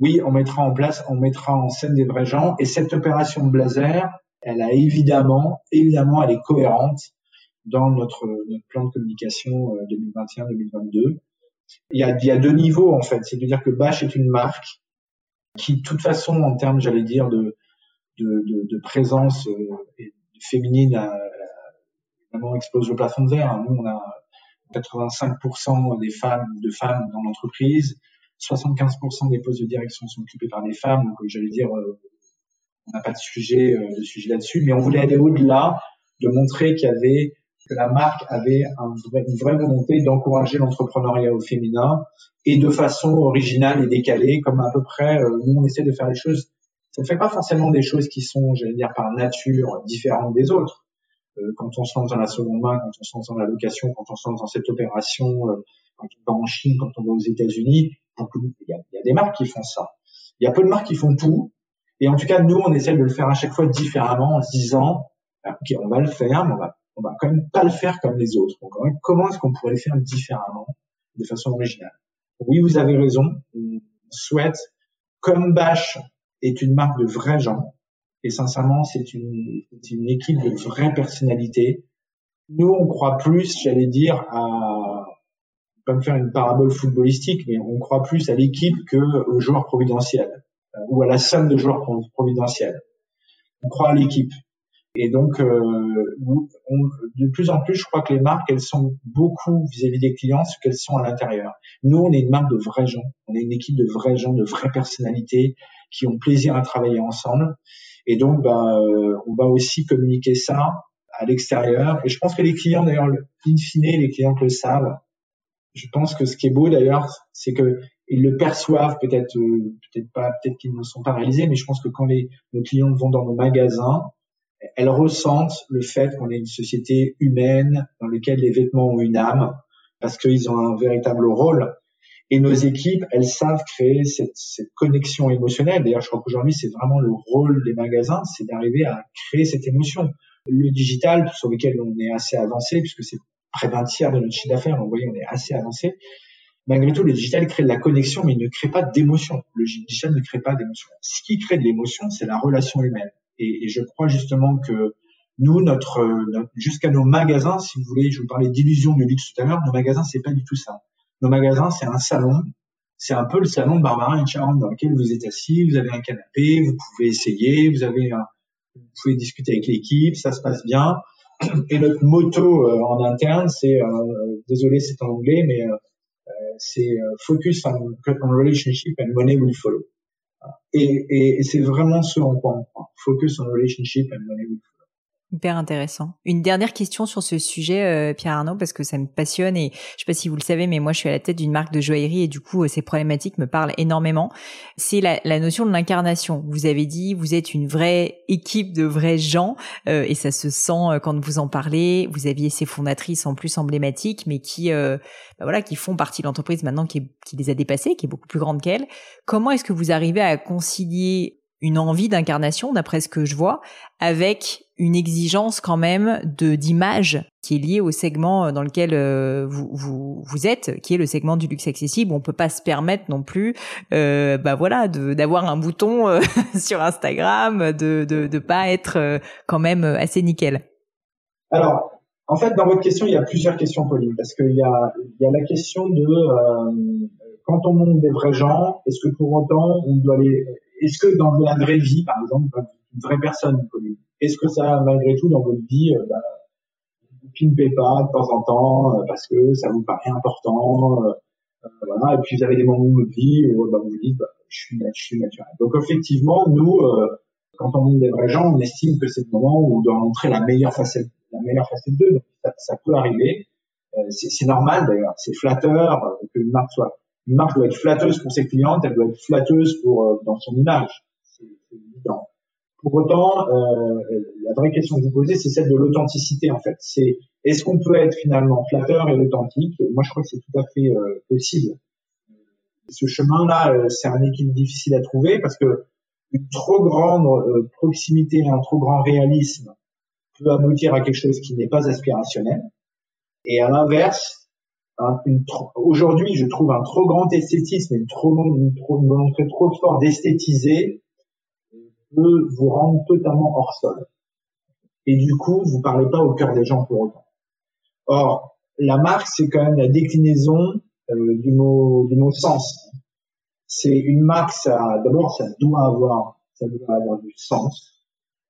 oui, on mettra en place, on mettra en scène des vrais gens. Et cette opération Blazer, elle a évidemment, évidemment, elle est cohérente dans notre, plan de communication 2021-2022. Euh, il y, a, il y a deux niveaux en fait, c'est-à-dire que Bash est une marque qui, de toute façon, en termes, j'allais dire, de, de, de, de présence euh, féminine, a, vraiment explose le plafond de verre. Nous, on a 85% des femmes, de femmes dans l'entreprise. 75% des postes de direction sont occupés par des femmes. Donc, j'allais dire, euh, on n'a pas de sujet, euh, de sujet là-dessus, mais on voulait aller au-delà, de montrer qu'il y avait que la marque avait un une vraie volonté d'encourager l'entrepreneuriat au féminin et de façon originale et décalée, comme à peu près euh, nous on essaie de faire les choses. Ça ne fait pas forcément des choses qui sont, j'allais dire, par nature différentes des autres. quand on se lance dans la seconde main, quand on se lance dans la location, quand on se lance dans cette opération, quand on va en Chine, quand on va aux États-Unis, il y, a, des marques qui font ça. Il y a peu de marques qui font tout. Et en tout cas, nous, on essaie de le faire à chaque fois différemment en se disant, ah, ok, on va le faire, mais on va, on va quand même pas le faire comme les autres. Donc, comment est-ce qu'on pourrait le faire différemment, de façon originale? Oui, vous avez raison. On souhaite, comme Bash est une marque de vrais gens, et sincèrement, c'est une, une équipe de vraies personnalités. Nous, on croit plus, j'allais dire, à pas me faire une parabole footballistique, mais on croit plus à l'équipe que aux joueurs providentiels euh, ou à la somme de joueurs providentiels. On croit à l'équipe. Et donc, euh, de plus en plus, je crois que les marques, elles sont beaucoup vis-à-vis des clients ce qu'elles sont à l'intérieur. Nous, on est une marque de vrais gens. On est une équipe de vrais gens, de vraies personnalités qui ont plaisir à travailler ensemble. Et donc, bah, euh, on va aussi communiquer ça à l'extérieur. Et je pense que les clients, d'ailleurs, in fine, les clients le savent, je pense que ce qui est beau d'ailleurs, c'est que ils le perçoivent peut-être, euh, peut-être pas, peut-être qu'ils ne sont pas réalisés, mais je pense que quand les, nos clients vont dans nos magasins, elles ressentent le fait qu'on est une société humaine dans laquelle les vêtements ont une âme, parce qu'ils ont un véritable rôle. Et nos équipes, elles savent créer cette, cette connexion émotionnelle. D'ailleurs, je crois qu'aujourd'hui, c'est vraiment le rôle des magasins, c'est d'arriver à créer cette émotion. Le digital, sur lequel on est assez avancé, puisque c'est près d'un tiers de notre chiffre d'affaires. Donc, vous voyez, on est assez avancé. Malgré tout, le digital crée de la connexion, mais il ne crée pas d'émotion. Le digital ne crée pas d'émotion. Ce qui crée de l'émotion, c'est la relation humaine. Et, je crois justement que nous, notre, jusqu'à nos magasins, si vous voulez, je vous parlais d'illusion du luxe tout à l'heure, nos magasins, c'est pas du tout ça. Nos magasins, c'est un salon. C'est un peu le salon de Barbara et Charles dans lequel vous êtes assis, vous avez un canapé, vous pouvez essayer, vous avez un, vous pouvez discuter avec l'équipe, ça se passe bien. Et notre motto euh, en interne, c'est, euh, désolé, c'est en anglais, mais euh, c'est focus on, on, relationship and money will follow. Et, et, et c'est vraiment ce en quoi on croit. Focus on relationship and money will follow. Hyper intéressant. Une dernière question sur ce sujet, euh, Pierre Arnaud, parce que ça me passionne et je sais pas si vous le savez, mais moi je suis à la tête d'une marque de joaillerie et du coup euh, ces problématiques me parlent énormément. C'est la, la, notion de l'incarnation. Vous avez dit, vous êtes une vraie équipe de vrais gens euh, et ça se sent euh, quand vous en parlez. Vous aviez ces fondatrices en plus emblématiques, mais qui, bah voilà, qui font partie de l'entreprise maintenant qui, qui les a dépassées, qui est beaucoup plus grande qu'elle. Comment est-ce que vous arrivez à concilier une envie d'incarnation, d'après ce que je vois, avec une exigence quand même de d'image qui est liée au segment euh, dans lequel euh, vous, vous, êtes, qui est le segment du luxe accessible. On peut pas se permettre non plus, euh, bah voilà, d'avoir un bouton euh, sur Instagram, de, de de pas être quand même assez nickel. Alors, en fait, dans votre question, il y a plusieurs questions, Pauline, parce qu'il y a il y a la question de quand on monte des vrais gens, est-ce que pour autant on doit les est-ce que dans la vraie vie, par exemple, une vraie personne, est-ce que ça, malgré tout, dans votre vie, euh, bah, vous pimpez pas de temps en temps euh, parce que ça vous paraît important, euh, euh, voilà, et puis vous avez des moments de vie où bah, vous vous dites, bah, je, suis, naturel. Donc effectivement, nous, quand on monte des vrais gens, on estime que c'est le moment où on doit montrer la meilleure facette, la meilleure facette d'eux. Donc ça, ça, peut arriver. c'est normal d'ailleurs, c'est flatteur qu'une marque soit. Une marque doit être flatteuse pour ses clientes, elle doit être flatteuse pour dans son image. C'est évident. Pour autant, euh, la vraie question que vous posez, c'est celle de l'authenticité en fait. C'est est-ce qu'on peut être finalement flatteur et authentique? Moi, je crois que c'est tout à fait euh, possible. Ce chemin-là, euh, c'est un équilibre difficile à trouver parce que une trop grande euh, proximité, un trop grand réalisme peut aboutir à quelque chose qui n'est pas aspirationnel. Et à l'inverse, aujourd'hui, je trouve un trop grand esthétisme, une trop, une, trop, une volonté trop forte d'esthétiser peut vous rendre totalement hors sol. Et du coup, vous parlez pas au cœur des gens pour autant. Or, la marque, c'est quand même la déclinaison euh, du mot du mot sens. C'est une marque, ça d'abord, ça doit avoir, ça doit avoir du sens.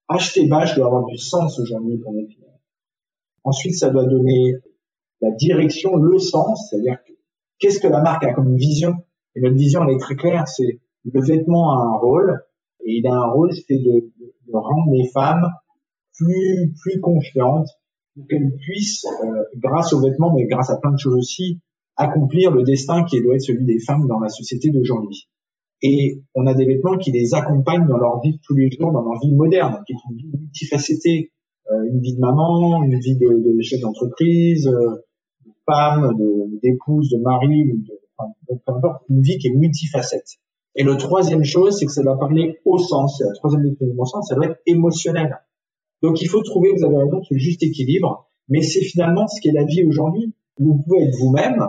Acheter bâche doit avoir du sens aujourd'hui pour les clients. Ensuite, ça doit donner la direction, le sens, c'est-à-dire qu'est-ce que la marque a comme vision? Et notre vision, elle est très claire, c'est le vêtement a un rôle, et il a un rôle, c'est de, de, rendre les femmes plus plus confiantes pour qu'elles puissent, euh, grâce aux vêtements, mais grâce à plein de choses aussi, accomplir le destin qui doit être celui des femmes dans la société d'aujourd'hui. Et on a des vêtements qui les accompagnent dans leur vie tous les jours, dans leur vie moderne, qui est une vie multifacetée, euh, une vie de maman, une vie de, de chef d'entreprise, euh, femme, d'épouse, de, mari, de, enfin, une vie qui est multifacette. Et le troisième chose, c'est que ça doit parler au sens. La troisième définition sens, ça doit être émotionnel. Donc il faut trouver, vous avez raison, ce juste équilibre. Mais c'est finalement ce qu'est la vie aujourd'hui. Vous pouvez être vous-même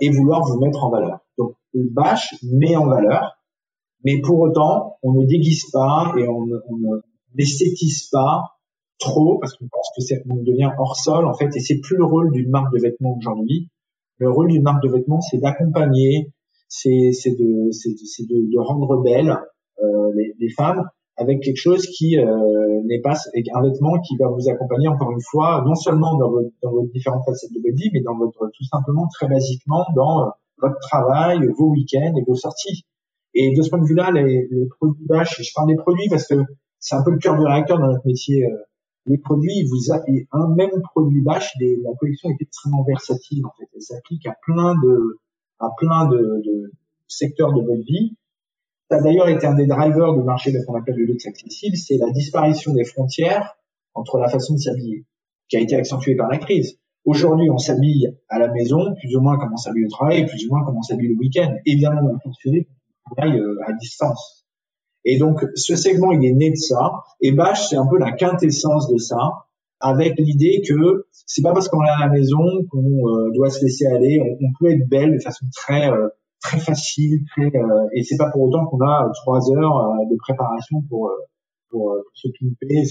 et vouloir vous mettre en valeur. Donc bâche met en valeur, mais pour autant, on ne déguise pas et on, on ne pas trop parce qu'on pense que c'est, on devient hors sol en fait et c'est plus le rôle d'une marque de vêtements aujourd'hui. Le rôle d'une marque de vêtements, c'est d'accompagner, c'est c'est de c'est de, de, rendre belles euh, les, les, femmes avec quelque chose qui euh, n'est pas un vêtement qui va vous accompagner encore une fois non seulement dans, votre, dans vos différentes facettes de votre vie mais dans votre tout simplement très basiquement dans euh, votre travail vos week-ends et vos sorties et de ce point de vue-là les, les produits bâches je parle des produits parce que c'est un peu le cœur du réacteur dans notre métier euh, les produits, vous avez un même produit bâche, la collection est extrêmement versatile en fait. Elle s'applique à plein de, à plein de, de secteurs de votre vie. Ça a d'ailleurs été un des drivers du marché de ce qu'on appelle le luxe accessible, c'est la disparition des frontières entre la façon de s'habiller, qui a été accentuée par la crise. Aujourd'hui, on s'habille à la maison, plus ou moins comme on s'habille au travail, plus ou moins comme on s'habille le week-end. Évidemment, on on travaille euh, à distance. Et donc, ce segment, il est né de ça. Et Bash, c'est un peu la quintessence de ça avec l'idée que c'est pas parce qu'on est à la maison qu'on euh, doit se laisser aller. On, peut être belle de façon très euh, très facile, très, euh, et c'est pas pour autant qu'on a trois heures de préparation pour pour, se pimper.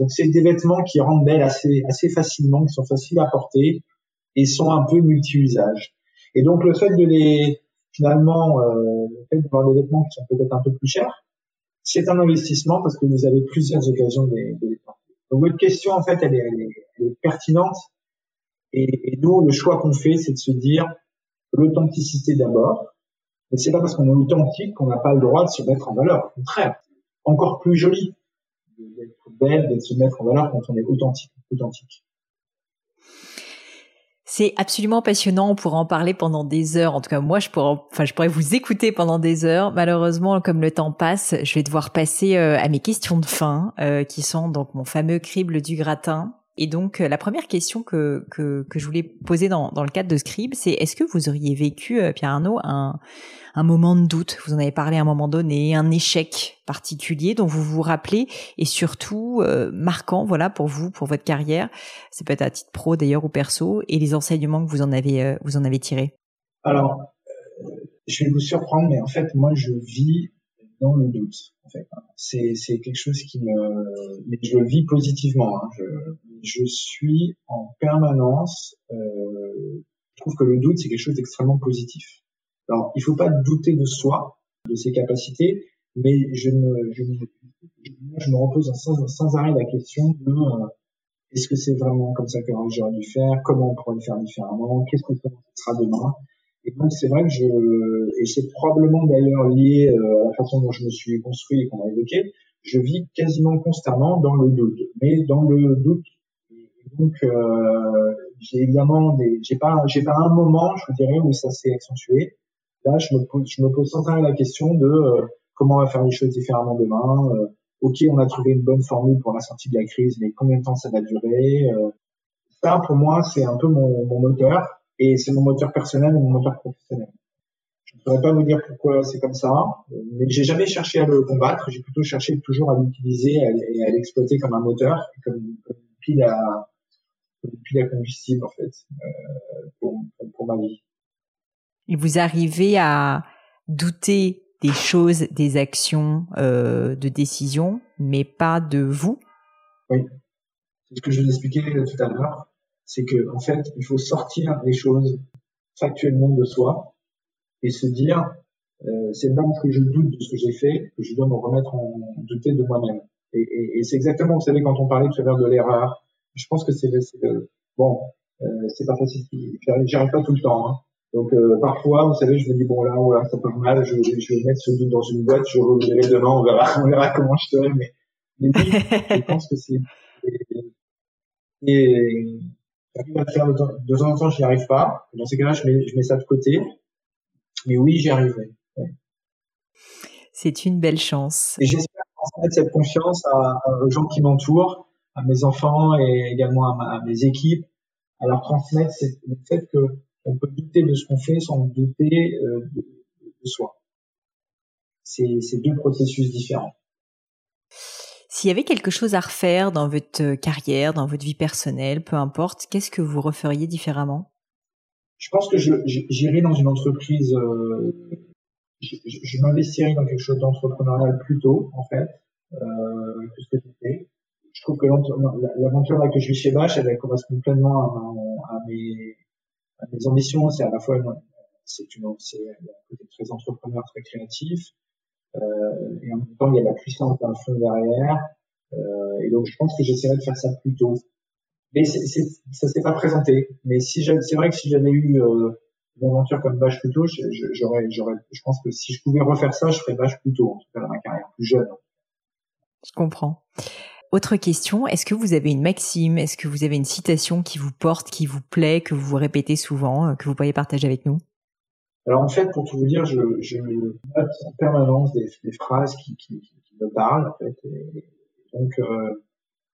Donc c'est des vêtements qui rendent belle assez assez facilement, qui sont faciles à porter et sont un peu multi-usages. Et donc le fait de les finalement le fait d'avoir des vêtements qui sont peut-être un peu plus chers, c'est un investissement parce que vous avez plusieurs occasions de les porter. Donc votre question, en fait, elle est, pertinente. Et, nous, le choix qu'on fait, c'est de se dire l'authenticité d'abord. Mais c'est pas parce qu'on est authentique qu'on n'a pas le droit de se mettre en valeur. Au contraire, encore plus joli d'être belle, de se mettre en valeur quand on est authentique. C'est absolument passionnant. On pourrait en parler pendant des heures. En tout cas, moi, je pourrais, enfin, je pourrais vous écouter pendant des heures. Malheureusement, comme le temps passe, je vais devoir passer euh, à mes questions de fin, euh, qui sont donc mon fameux crible du gratin. Et donc, euh, la première question que, que, que je voulais poser dans, dans le cadre de Scribe, c'est est-ce que vous auriez vécu, euh, Pierre Arnaud, un, un moment de doute? Vous en avez parlé à un moment donné, un échec particulier dont vous vous rappelez et surtout euh, marquant, voilà, pour vous, pour votre carrière. C'est peut-être à titre pro d'ailleurs ou perso et les enseignements que vous en avez, vous en avez tirés? Alors, je vais vous surprendre, mais en fait, moi, je vis dans le doute. En fait, c'est c'est quelque chose qui me, mais je le vis positivement. Hein. Je suis en permanence. Euh, je trouve que le doute c'est quelque chose d'extrêmement positif. Alors, il faut pas douter de soi, de ses capacités, mais je me, je me, je me repose sans, arrêt la question de euh, est-ce que c'est vraiment comme ça que j'aurais dû faire? Comment on pourrait le faire différemment? Qu'est-ce que ça sera demain? Et donc c'est vrai que je, et c'est probablement d'ailleurs lié euh, à la façon dont je me suis construit et qu'on a évoqué, je vis quasiment constamment dans le doute. Mais dans le doute, donc euh, j'ai évidemment des, j'ai pas, j'ai pas un moment, je vous dirais, où ça s'est accentué. Là, je me pose, je me pose sans arrêt la question de euh, comment on va faire les choses différemment demain. Euh, ok, on a trouvé une bonne formule pour la sortie de la crise, mais combien de temps ça va durer euh, Ça, pour moi, c'est un peu mon, mon moteur, et c'est mon moteur personnel et mon moteur professionnel. Je ne pourrais pas vous dire pourquoi c'est comme ça, mais j'ai jamais cherché à le combattre. J'ai plutôt cherché toujours à l'utiliser et à, l'exploiter comme un moteur, comme, une pile à, pile à combustible en fait euh, pour, pour ma vie. Et vous arrivez à douter des choses, des actions, euh, de décisions, mais pas de vous? Oui. C'est ce que je vous expliquais tout à l'heure. C'est que en fait, il faut sortir les choses factuellement de soi et se dire euh, c'est parce que je doute de ce que j'ai fait que je dois me remettre en douter de moi-même. Et, et, et c'est exactement, vous savez, quand on parlait tout à l'heure de l'erreur, je pense que c'est bon, euh, c'est pas facile, j'y arrive pas tout le temps. Hein. Donc euh, parfois, vous savez, je me dis bon là, voilà, ça peut mal, je, je vais mettre ce doute dans une boîte, je reviendrai demain, on verra, on verra comment je serai. Mais, mais oui, je pense que c'est et, j'arrive à faire de temps, de temps en temps, j'y arrive pas. Dans ces cas-là, je mets, je mets ça de côté. Mais oui, j'y arriverai. C'est une belle chance. Et j'espère transmettre cette confiance à, aux gens qui m'entourent, à mes enfants et également à, à mes équipes, à leur transmettre le fait que on peut douter de ce qu'on fait sans douter euh, de, de, soi. C'est deux processus différents. S'il y avait quelque chose à refaire dans votre carrière, dans votre vie personnelle, peu importe, qu'est-ce que vous referiez différemment? Je pense que j'irai dans une entreprise, euh, je, je m'investirais dans quelque chose d'entrepreneurial plus tôt, en fait, euh, que ce que j'ai fait. Je trouve que l'aventure que je vis chez Bache, elle correspond pleinement à, mes, ambitions, c'est à la fois c'est un côté très entrepreneur, très créatif, euh, et en même temps il y a la puissance d'un fond derrière, euh, et donc je pense que j'essaierai de faire ça plus tôt. Mais c'est, c'est, ça s'est pas présenté. Mais si c'est vrai que si j'avais eu euh, une aventure comme Vache plus tôt, j'aurais, j'aurais, je pense que si je pouvais refaire ça, je ferais Vache plus tôt, en tout cas dans ma carrière, plus jeune. Je comprends. Autre question, est-ce que vous avez une maxime, est-ce que vous avez une citation qui vous porte, qui vous plaît, que vous répétez souvent, euh, que vous pourriez partager avec nous? Alors en fait, pour tout vous dire, je, je note en permanence des, phrases qui, me parlent. Donc, euh,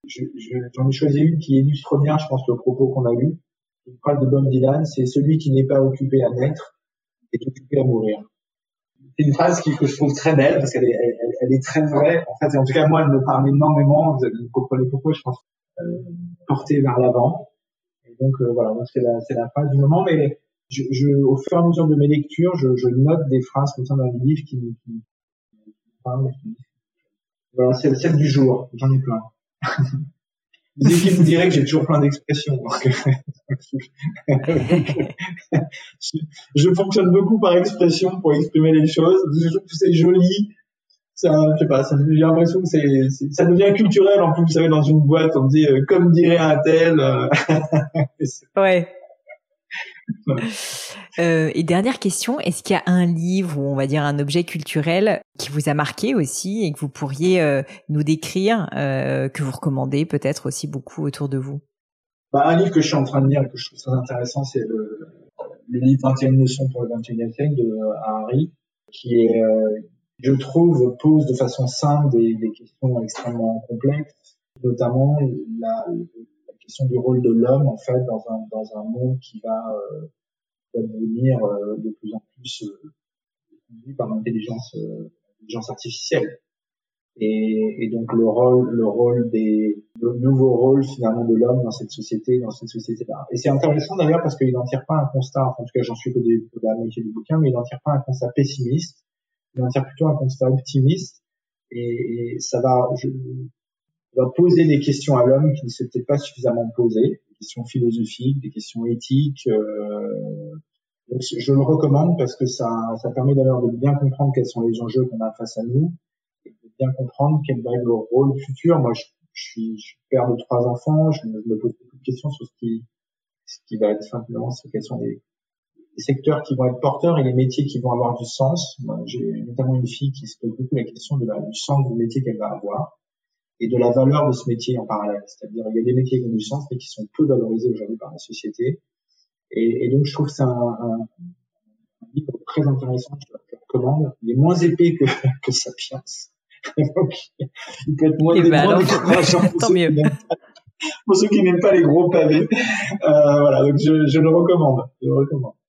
j'en ai choisi une qui illustre bien, je pense, le propos qu'on a eu. Une phrase de Bob Dylan, c'est celui qui n'est pas occupé à naître est occupé à mourir c'est une phrase que je trouve très belle parce qu'elle elle, est très vraie. En fait, en tout cas, moi, elle me parle énormément. Vous, vous comprenez pourquoi, je pense, euh, porter vers l'avant. Et donc, euh, voilà, c'est la, c'est la phrase du moment. Mais je, je, au fur et à mesure de mes lectures, je, je note des phrases comme ça dans les livres qui, qui, qui parlent. Voilà, c'est celle du jour. J'en ai plein. Vous vous dirait que j'ai toujours plein d'expressions. je, fonctionne beaucoup par expression pour exprimer les choses. C'est joli. Ça, je sais pas, j'ai l'impression que c'est, ça devient culturel en plus. Vous savez, dans une boîte, on dit euh, comme dirait un tel. Euh, ouais. Euh, et dernière question, est-ce qu'il y a un livre ou on va dire un objet culturel qui vous a marqué aussi et que vous pourriez nous décrire, que vous recommandez peut-être aussi beaucoup autour de vous? Bah, Un livre que je suis en train de lire et que je trouve très intéressant, c'est le, le livre 21 leçons pour le 21e siècle de Harry, qui est, je trouve, pose de façon simple des, des questions extrêmement complexes, notamment la, question du rôle de l'homme en fait dans un dans un monde qui va, euh, devenir euh, de plus en plus euh, conduit par l'intelligence intelligence artificielle. Et, et, donc le rôle le rôle des le nouveau rôle finalement de l'homme dans cette société dans cette société là et c'est intéressant d'ailleurs parce qu'il n'en tire pas un constat en tout cas j'en suis que de la moitié du bouquin mais il n'en tire pas un constat pessimiste il en tire plutôt un constat optimiste et, et ça va je, va poser des questions à l'homme qui ne s'étaient pas suffisamment posées, des questions philosophiques, des questions éthiques. Euh, donc je le recommande parce que ça, ça permet d'ailleurs de bien comprendre quels sont les enjeux qu'on a face à nous et de bien comprendre quel va être le rôle futur. Moi, je, suis, je suis, père de trois enfants, je me, pose beaucoup de questions sur ce qui, ce qui va être simplement, sur quels sont les, les secteurs qui vont être porteurs et les métiers qui vont avoir du sens. J'ai notamment une fille qui se pose beaucoup la question de la, du sens du métier qu'elle va avoir. et de la valeur de ce métier en parallèle. C'est-à-dire, il y a des métiers qui ont du sens, mais qui sont peu valorisés aujourd'hui par la société. Et, et, donc, je trouve que c'est un, un, un, livre très intéressant, je le recommande. Il est moins épais que, que Sapiens. donc, il peut être moins eh ben Tant mieux. Pour ceux qui n'aiment pas les gros pavés. Euh, voilà, donc je, je le recommande. Je le recommande.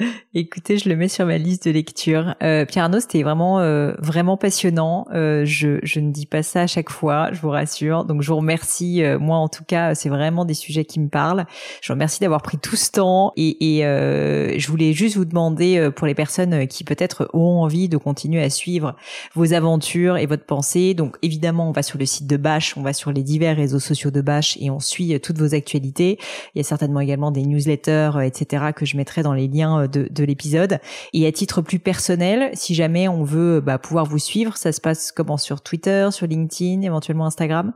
Écoutez, je le mets sur ma liste de lecture. Euh, Pierre Arnaud, c'était vraiment euh, vraiment passionnant. Euh, je, je ne dis pas ça à chaque fois, je vous rassure. Donc je vous remercie. Euh, moi, en tout cas, c'est vraiment des sujets qui me parlent. Je vous remercie d'avoir pris tout ce temps. Et, et euh, je voulais juste vous demander euh, pour les personnes qui peut-être ont envie de continuer à suivre vos aventures et votre pensée. Donc évidemment, on va sur le site de Bash, on va sur les divers réseaux sociaux de Bash et on suit toutes vos actualités. Il y a certainement également des newsletters, etc. que je mettrai dans les liens de, de l'épisode. Et à titre plus personnel, si jamais on veut bah, pouvoir vous suivre, ça se passe comment? Sur Twitter, sur LinkedIn, éventuellement Instagram?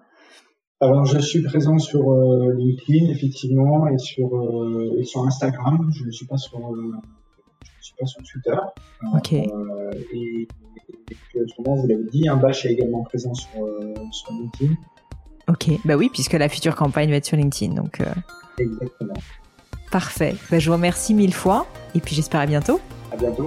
Alors, je suis présent sur euh, LinkedIn, effectivement, et sur, euh, et sur Instagram. Je ne suis pas sur, euh, je suis pas sur Twitter. Ok. et, et, vous l'avez dit, un Bash est également présent sur, sur LinkedIn. Ok, bah oui, puisque la future campagne va être sur LinkedIn, donc. Exactement. Parfait. Bah, je vous remercie mille fois et puis j'espère à bientôt. À bientôt.